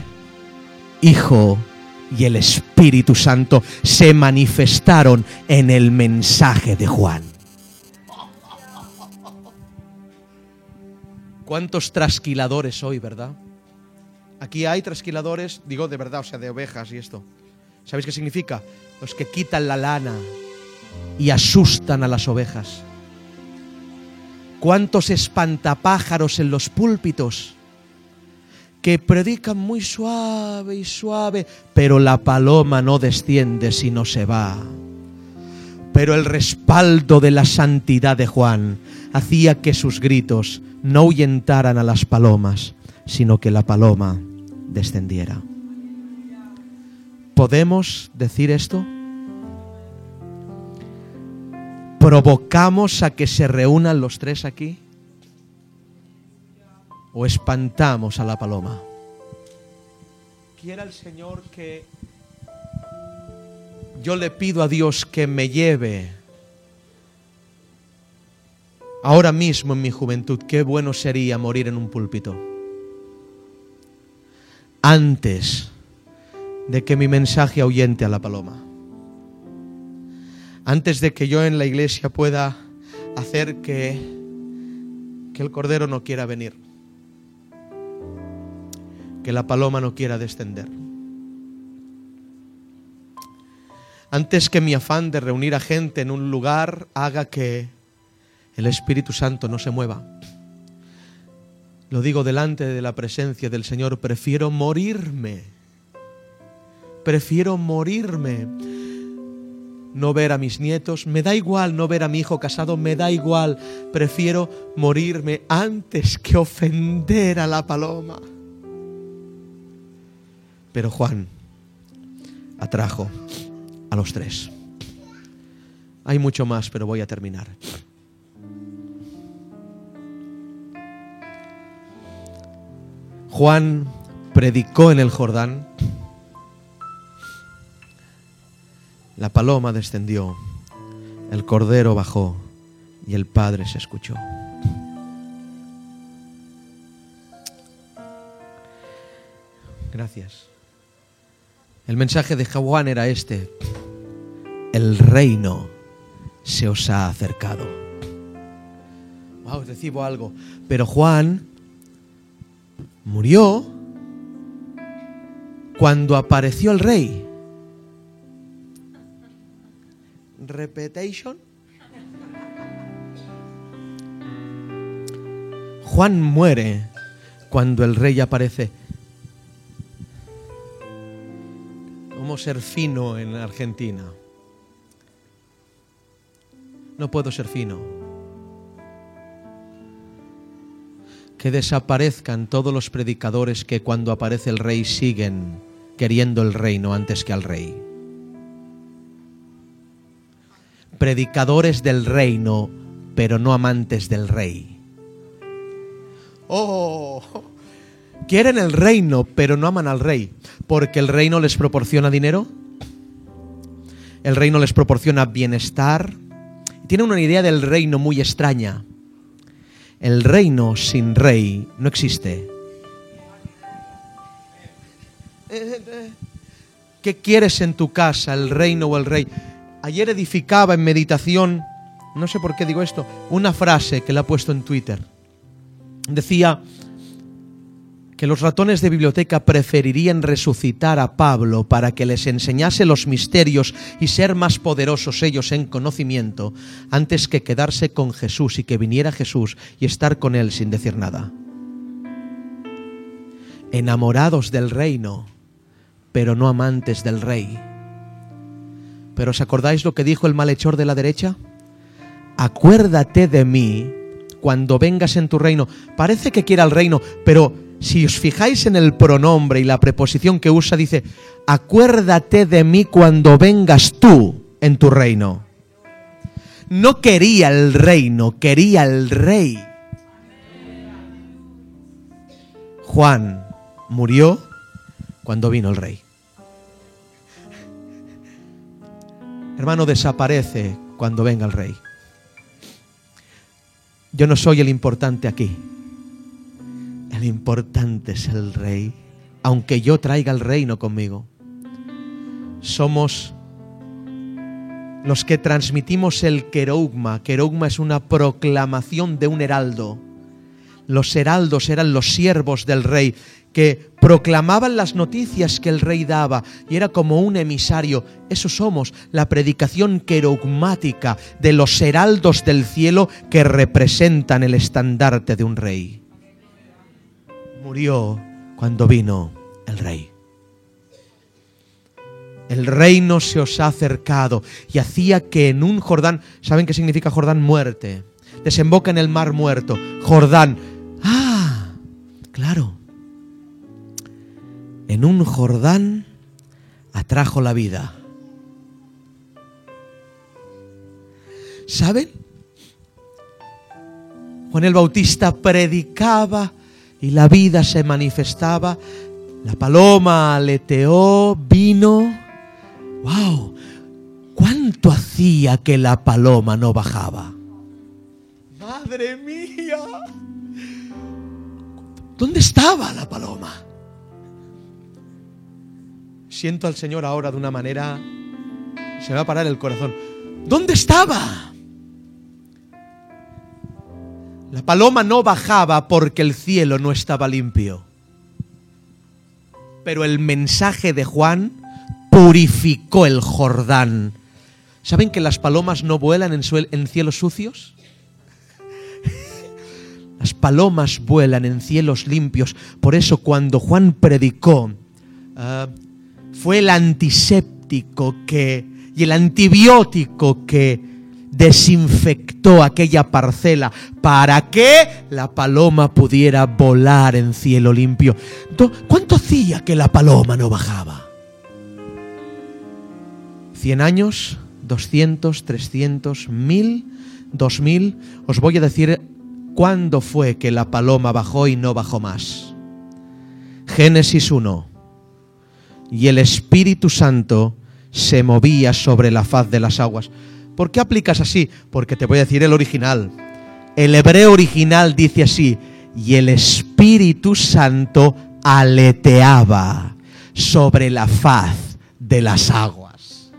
Hijo y el Espíritu Santo se manifestaron en el mensaje de Juan. ¿Cuántos trasquiladores hoy, verdad? Aquí hay trasquiladores, digo de verdad, o sea, de ovejas y esto. ¿Sabéis qué significa? Los que quitan la lana y asustan a las ovejas. ¿Cuántos espantapájaros en los púlpitos? Que predican muy suave y suave, pero la paloma no desciende sino se va. Pero el respaldo de la santidad de Juan hacía que sus gritos no ahuyentaran a las palomas, sino que la paloma descendiera. ¿Podemos decir esto? ¿Provocamos a que se reúnan los tres aquí? O espantamos a la paloma. quiera el Señor que yo le pido a Dios que me lleve ahora mismo en mi juventud, qué bueno sería morir en un púlpito. Antes de que mi mensaje ahuyente a la paloma. Antes de que yo en la iglesia pueda hacer que, que el cordero no quiera venir. La paloma no quiera descender. Antes que mi afán de reunir a gente en un lugar haga que el Espíritu Santo no se mueva. Lo digo delante de la presencia del Señor, prefiero morirme. Prefiero morirme. No ver a mis nietos, me da igual no ver a mi hijo casado, me da igual. Prefiero morirme antes que ofender a la paloma. Pero Juan atrajo a los tres. Hay mucho más, pero voy a terminar. Juan predicó en el Jordán. La paloma descendió, el cordero bajó y el Padre se escuchó. Gracias. El mensaje de Juan era este. El reino se os ha acercado. Wow, recibo algo. Pero Juan murió cuando apareció el rey. Repetition. Juan muere cuando el rey aparece. Ser fino en Argentina? No puedo ser fino. que desaparezcan todos los predicadores que cuando aparece el rey siguen queriendo el reino antes que al rey. Predicadores del reino, pero no amantes del rey. Oh, quieren el reino, pero no aman al rey, porque el reino les proporciona dinero, el reino les proporciona bienestar. Tienen una idea del reino muy extraña el reino sin rey no existe. ¿Qué quieres en tu casa, el reino o el rey? Ayer edificaba en meditación, no sé por qué digo esto, una frase que le ha puesto en Twitter. Decía, que los ratones de biblioteca preferirían resucitar a Pablo para que les enseñase los misterios y ser más poderosos ellos en conocimiento, antes que quedarse con Jesús y que viniera Jesús y estar con él sin decir nada. Enamorados del reino, pero no amantes del rey. ¿Pero os acordáis lo que dijo el malhechor de la derecha? Acuérdate de mí cuando vengas en tu reino. Parece que quiera el reino, pero si os fijáis en el pronombre y la preposición que usa, dice, acuérdate de mí cuando vengas tú en tu reino. No quería el reino, quería el rey. Juan murió cuando vino el rey. Hermano, desaparece cuando venga el rey. Yo no soy el importante aquí. El importante es el rey, aunque yo traiga el reino conmigo. Somos los que transmitimos el querogma. Querogma es una proclamación de un heraldo. Los heraldos eran los siervos del rey que proclamaban las noticias que el rey daba y era como un emisario. Eso somos, la predicación querogmática de los heraldos del cielo que representan el estandarte de un rey murió cuando vino el rey. El reino se os ha acercado y hacía que en un Jordán, ¿saben qué significa Jordán? Muerte. Desemboca en el mar muerto. Jordán. Ah, claro. En un Jordán atrajo la vida. ¿Saben? Juan el Bautista predicaba y la vida se manifestaba La paloma aleteó, vino. ¡Wow! ¿Cuánto hacía que la paloma no bajaba? ¡Madre mía! ¿Dónde estaba la paloma? Siento al Señor ahora de una manera... Se me va a parar el corazón. ¿Dónde estaba? La paloma no bajaba porque el cielo no estaba limpio. Pero el mensaje de Juan purificó el Jordán. ¿Saben que las palomas no vuelan en, cielos sucios? Las palomas vuelan en cielos limpios. Por eso cuando Juan predicó, ah, fue el antiséptico que, y el antibiótico que desinfectó aquella parcela para que la paloma pudiera volar en cielo limpio. ¿Cuánto hacía que la paloma no bajaba? ¿Cien años? ¿Doscientos? ¿Trescientos? ¿Mil? ¿Dos mil? Os voy a decir cuándo fue que la paloma bajó y no bajó más. Génesis 1. Y el Espíritu Santo se movía sobre la faz de las aguas. ¿Por qué aplicas así? Porque te voy a decir el original. El hebreo original dice así, y el Espíritu Santo aleteaba sobre la faz de las aguas.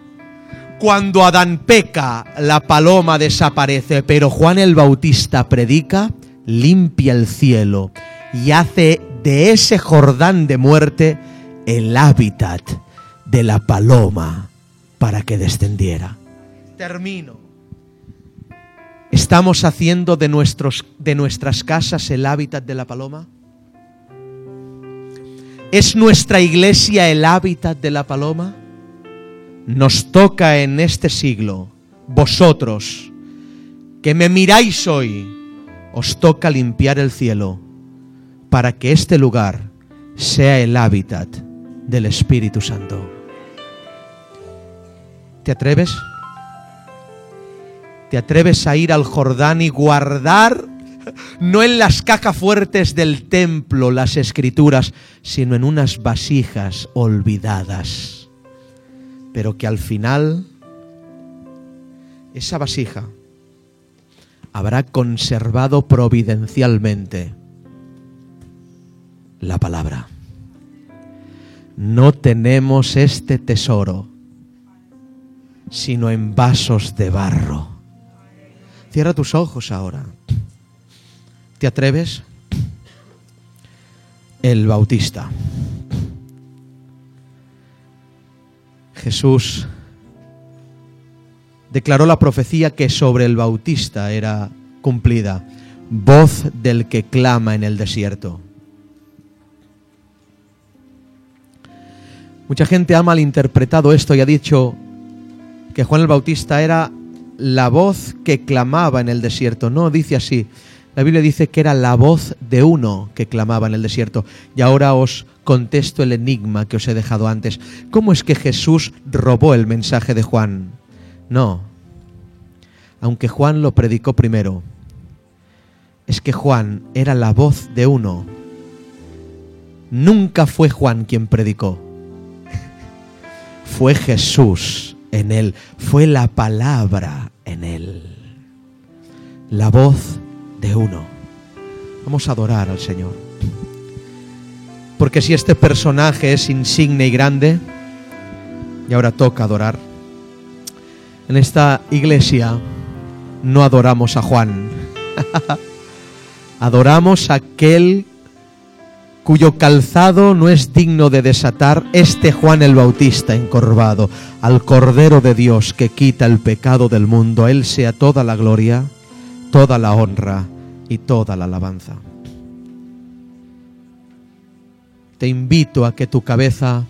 Cuando Adán peca, la paloma desaparece, pero Juan el Bautista predica, limpia el cielo y hace de ese Jordán de muerte el hábitat de la paloma para que descendiera termino. ¿Estamos haciendo de, nuestros, de nuestras casas el hábitat de la paloma? ¿Es nuestra iglesia el hábitat de la paloma? Nos toca en este siglo, vosotros, que me miráis hoy, os toca limpiar el cielo para que este lugar sea el hábitat del Espíritu Santo. ¿Te atreves? ¿Te atreves a ir al Jordán y guardar, no en las cajas fuertes del templo, las escrituras, sino en unas vasijas olvidadas? Pero que al final esa vasija habrá conservado providencialmente la palabra. No tenemos este tesoro, sino en vasos de barro Cierra tus ojos ahora. ¿Te atreves? El Bautista. Jesús declaró la profecía que sobre el Bautista era cumplida. Voz del que clama en el desierto. Mucha gente ha malinterpretado esto y ha dicho que Juan el Bautista era la voz que clamaba en el desierto. No, dice así. La Biblia dice que era la voz de uno que clamaba en el desierto. Y ahora os contesto el enigma que os he dejado antes. ¿Cómo es que Jesús robó el mensaje de Juan? No. Aunque Juan lo predicó primero. Es que Juan era la voz de uno. Nunca fue Juan quien predicó. [LAUGHS] Fue Jesús en él, fue la palabra en él, la voz de uno. Vamos a adorar al Señor. Porque si este personaje es insigne y grande, y ahora toca adorar, en esta iglesia no adoramos a Juan, [LAUGHS] adoramos a aquel cuyo calzado no es digno de desatar este Juan el Bautista encorvado, al Cordero de Dios que quita el pecado del mundo, a Él sea toda la gloria, toda la honra y toda la alabanza. Te invito a que tu cabeza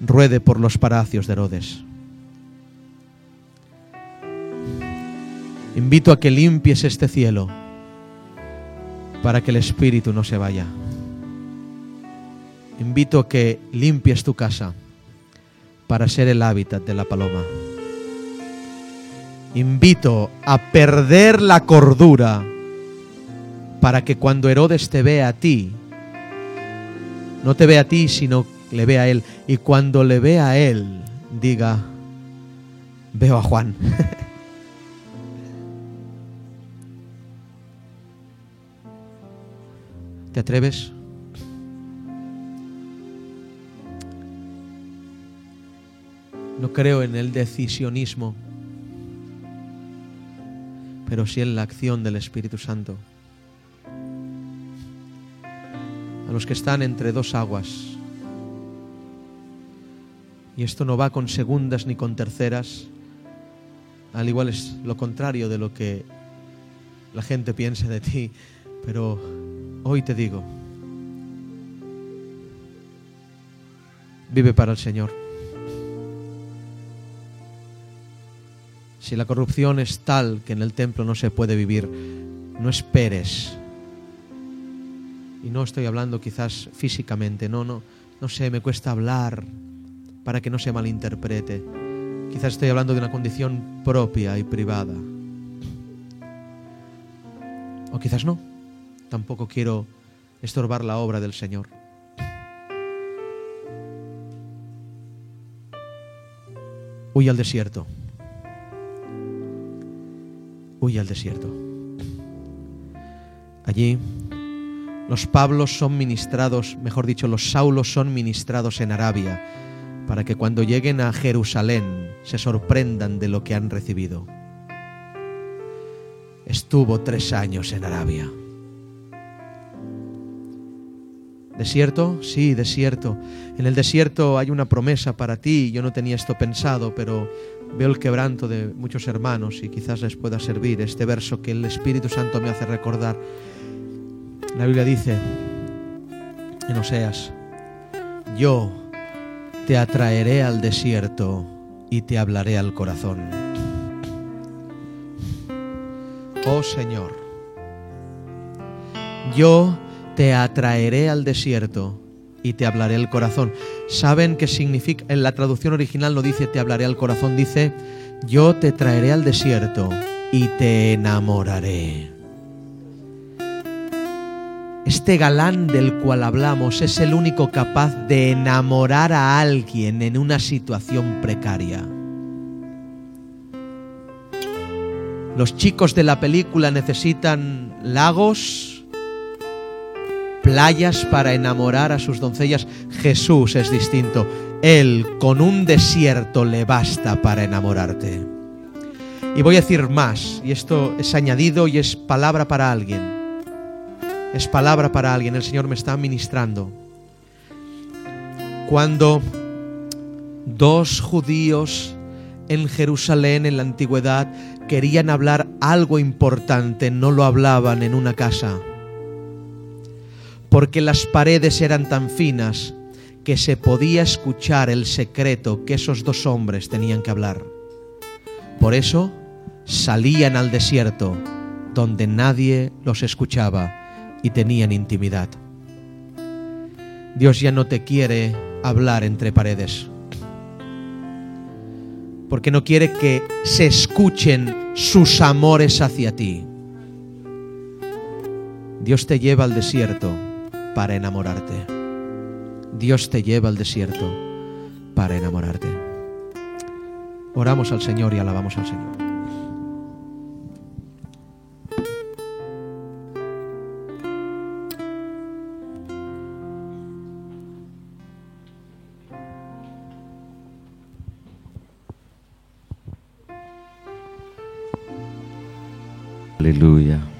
ruede por los palacios de Herodes. Invito a que limpies este cielo para que el Espíritu no se vaya invito a que limpies tu casa para ser el hábitat de la paloma. Invito a perder la cordura para que cuando Herodes te vea a ti, no te vea a ti, sino le vea a Él. Y cuando le vea a Él, diga, veo a Juan. [LAUGHS] ¿Te atreves? No creo en el decisionismo, pero sí en la acción del Espíritu Santo. A los que están entre dos aguas. Y esto no va con segundas ni con terceras. Al igual es lo contrario de lo que la gente piensa de ti. Pero hoy te digo, vive para el Señor. Si la corrupción es tal que en el templo no se puede vivir, no esperes. Y no estoy hablando quizás físicamente, no, no, no sé, me cuesta hablar para que no se malinterprete. Quizás estoy hablando de una condición propia y privada. O quizás no. Tampoco quiero estorbar la obra del Señor. Huye al desierto huye al desierto. Allí los Pablos son ministrados, mejor dicho, los Saulos son ministrados en Arabia, para que cuando lleguen a Jerusalén se sorprendan de lo que han recibido. Estuvo tres años en Arabia. ¿Desierto? Sí, desierto. En el desierto hay una promesa para ti. Yo no tenía esto pensado, pero veo el quebranto de muchos hermanos y quizás les pueda servir este verso que el Espíritu Santo me hace recordar. La Biblia dice en Oseas, yo te atraeré al desierto y te hablaré al corazón. Oh Señor, yo te atraeré al desierto y te hablaré al corazón. ¿Saben qué significa? En la traducción original no dice te hablaré al corazón, dice yo te traeré al desierto y te enamoraré. Este galán del cual hablamos es el único capaz de enamorar a alguien en una situación precaria. Los chicos de la película necesitan lagos, playas para enamorar a sus doncellas. Jesús es distinto. Él con un desierto le basta para enamorarte. Y voy a decir más, y esto es añadido y es palabra para alguien. Es palabra para alguien, el Señor me está ministrando. Cuando dos judíos en Jerusalén en la antigüedad querían hablar algo importante, no lo hablaban en una casa porque las paredes eran tan finas que se podía escuchar el secreto que esos dos hombres tenían que hablar. Por eso salían al desierto, donde nadie los escuchaba y tenían intimidad. Dios ya no te quiere hablar entre paredes, porque no quiere que se escuchen sus amores hacia ti. Dios te lleva al desierto para enamorarte. Dios te lleva al desierto para enamorarte. Oramos al Señor y alabamos al Señor. Aleluya.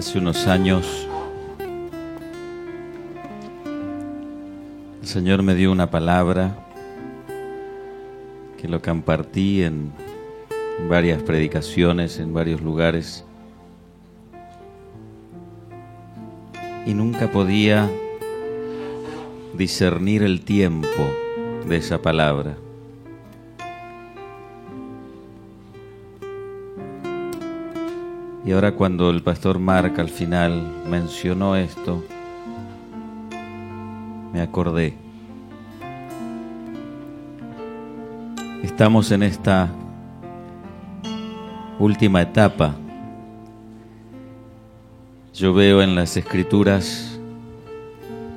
Hace unos años el Señor me dio una palabra que lo compartí en varias predicaciones, en varios lugares, y nunca podía discernir el tiempo de esa palabra. Y ahora cuando el pastor Mark al final mencionó esto, me acordé. Estamos en esta última etapa yo veo en las escrituras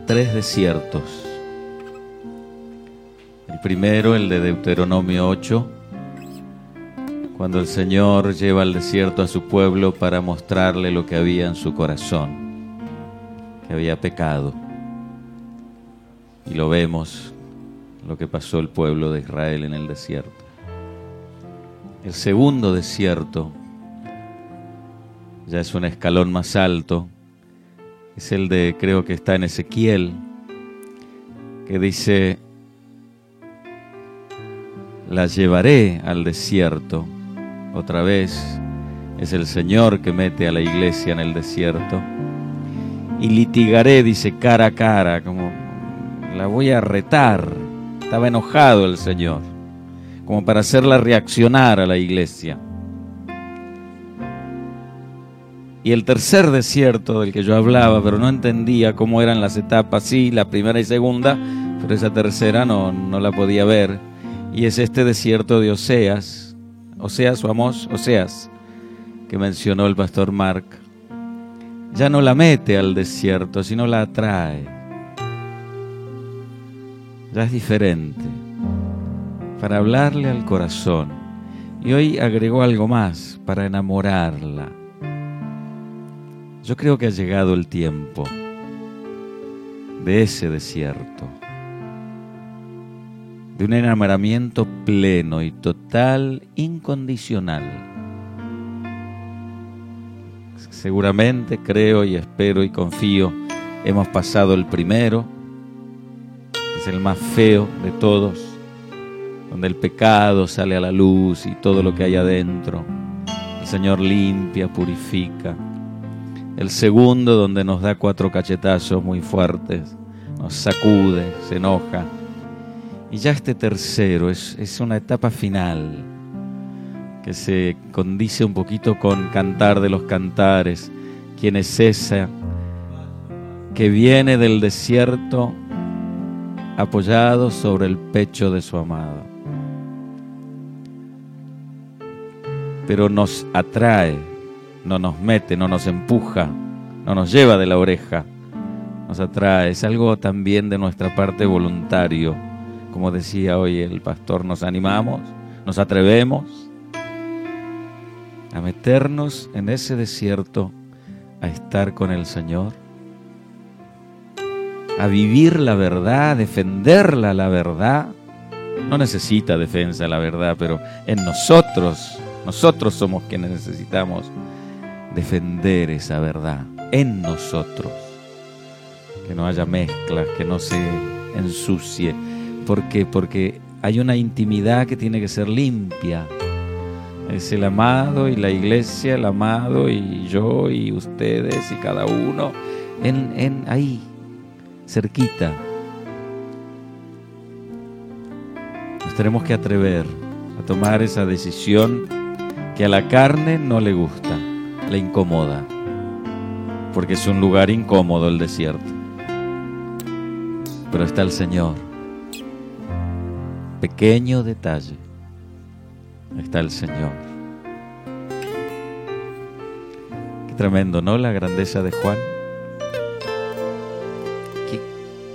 tres desiertos. El primero, el de Deuteronomio 8, cuando el Señor lleva al desierto a su pueblo para mostrarle lo que había en su corazón, que había pecado. Y lo vemos, lo que pasó el pueblo de Israel en el desierto. El segundo desierto ya es un escalón más alto, es el de, creo que está en Ezequiel, que dice, la llevaré al desierto. Otra vez es el Señor que mete a la iglesia en el desierto. Y litigaré, dice, cara a cara, como la voy a retar. Estaba enojado el Señor, como para hacerla reaccionar a la iglesia. Y el tercer desierto del que yo hablaba, pero no entendía cómo eran las etapas, sí, la primera y segunda, pero esa tercera no, no la podía ver. Y es este desierto de Oseas, Oseas o Oseas, que mencionó el pastor Mark. Ya no la mete al desierto, sino la atrae. Ya es diferente, para hablarle al corazón. Y hoy agregó algo más, para enamorarla yo creo que ha llegado el tiempo de ese desierto, de un enamoramiento pleno y total, incondicional. Seguramente creo y espero y confío, hemos pasado el primero, es el más feo de todos, donde el pecado sale a la luz y todo lo que hay adentro. El Señor limpia, purifica el segundo donde nos da cuatro cachetazos muy fuertes, nos sacude, se enoja. Y ya este tercero es, una etapa final que se condice un poquito con Cantar de los Cantares, quien es esa que viene del desierto apoyado sobre el pecho de su amado. Pero nos atrae no nos mete, no nos empuja, no nos lleva de la oreja, nos atrae. Es algo también de nuestra parte voluntario. Como decía hoy el pastor, nos animamos, nos atrevemos a meternos en ese desierto, a estar con el Señor, a vivir la verdad, a defenderla la verdad. No necesita defensa la verdad, pero en nosotros, nosotros somos quienes necesitamos defender esa verdad en nosotros. Que no haya mezclas, que no se ensucie. ¿Por qué? Porque hay una intimidad que tiene que ser limpia. Es el amado y la iglesia, el amado y yo y ustedes y cada uno en, en ahí, cerquita. Nos tenemos que atrever a tomar esa decisión que a la carne no le gusta le incomoda, porque es un lugar incómodo el desierto. Pero está el Señor. Pequeño detalle. Está el Señor. Qué tremendo, ¿no? La grandeza de Juan. Qué,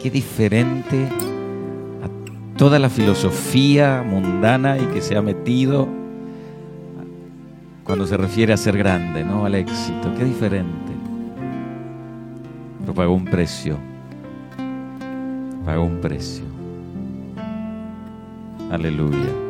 qué diferente a toda la filosofía mundana y que se ha metido cuando se refiere a ser grande, ¿no? Al éxito. Qué diferente. Pero pagó un precio. Pagó un precio. Aleluya.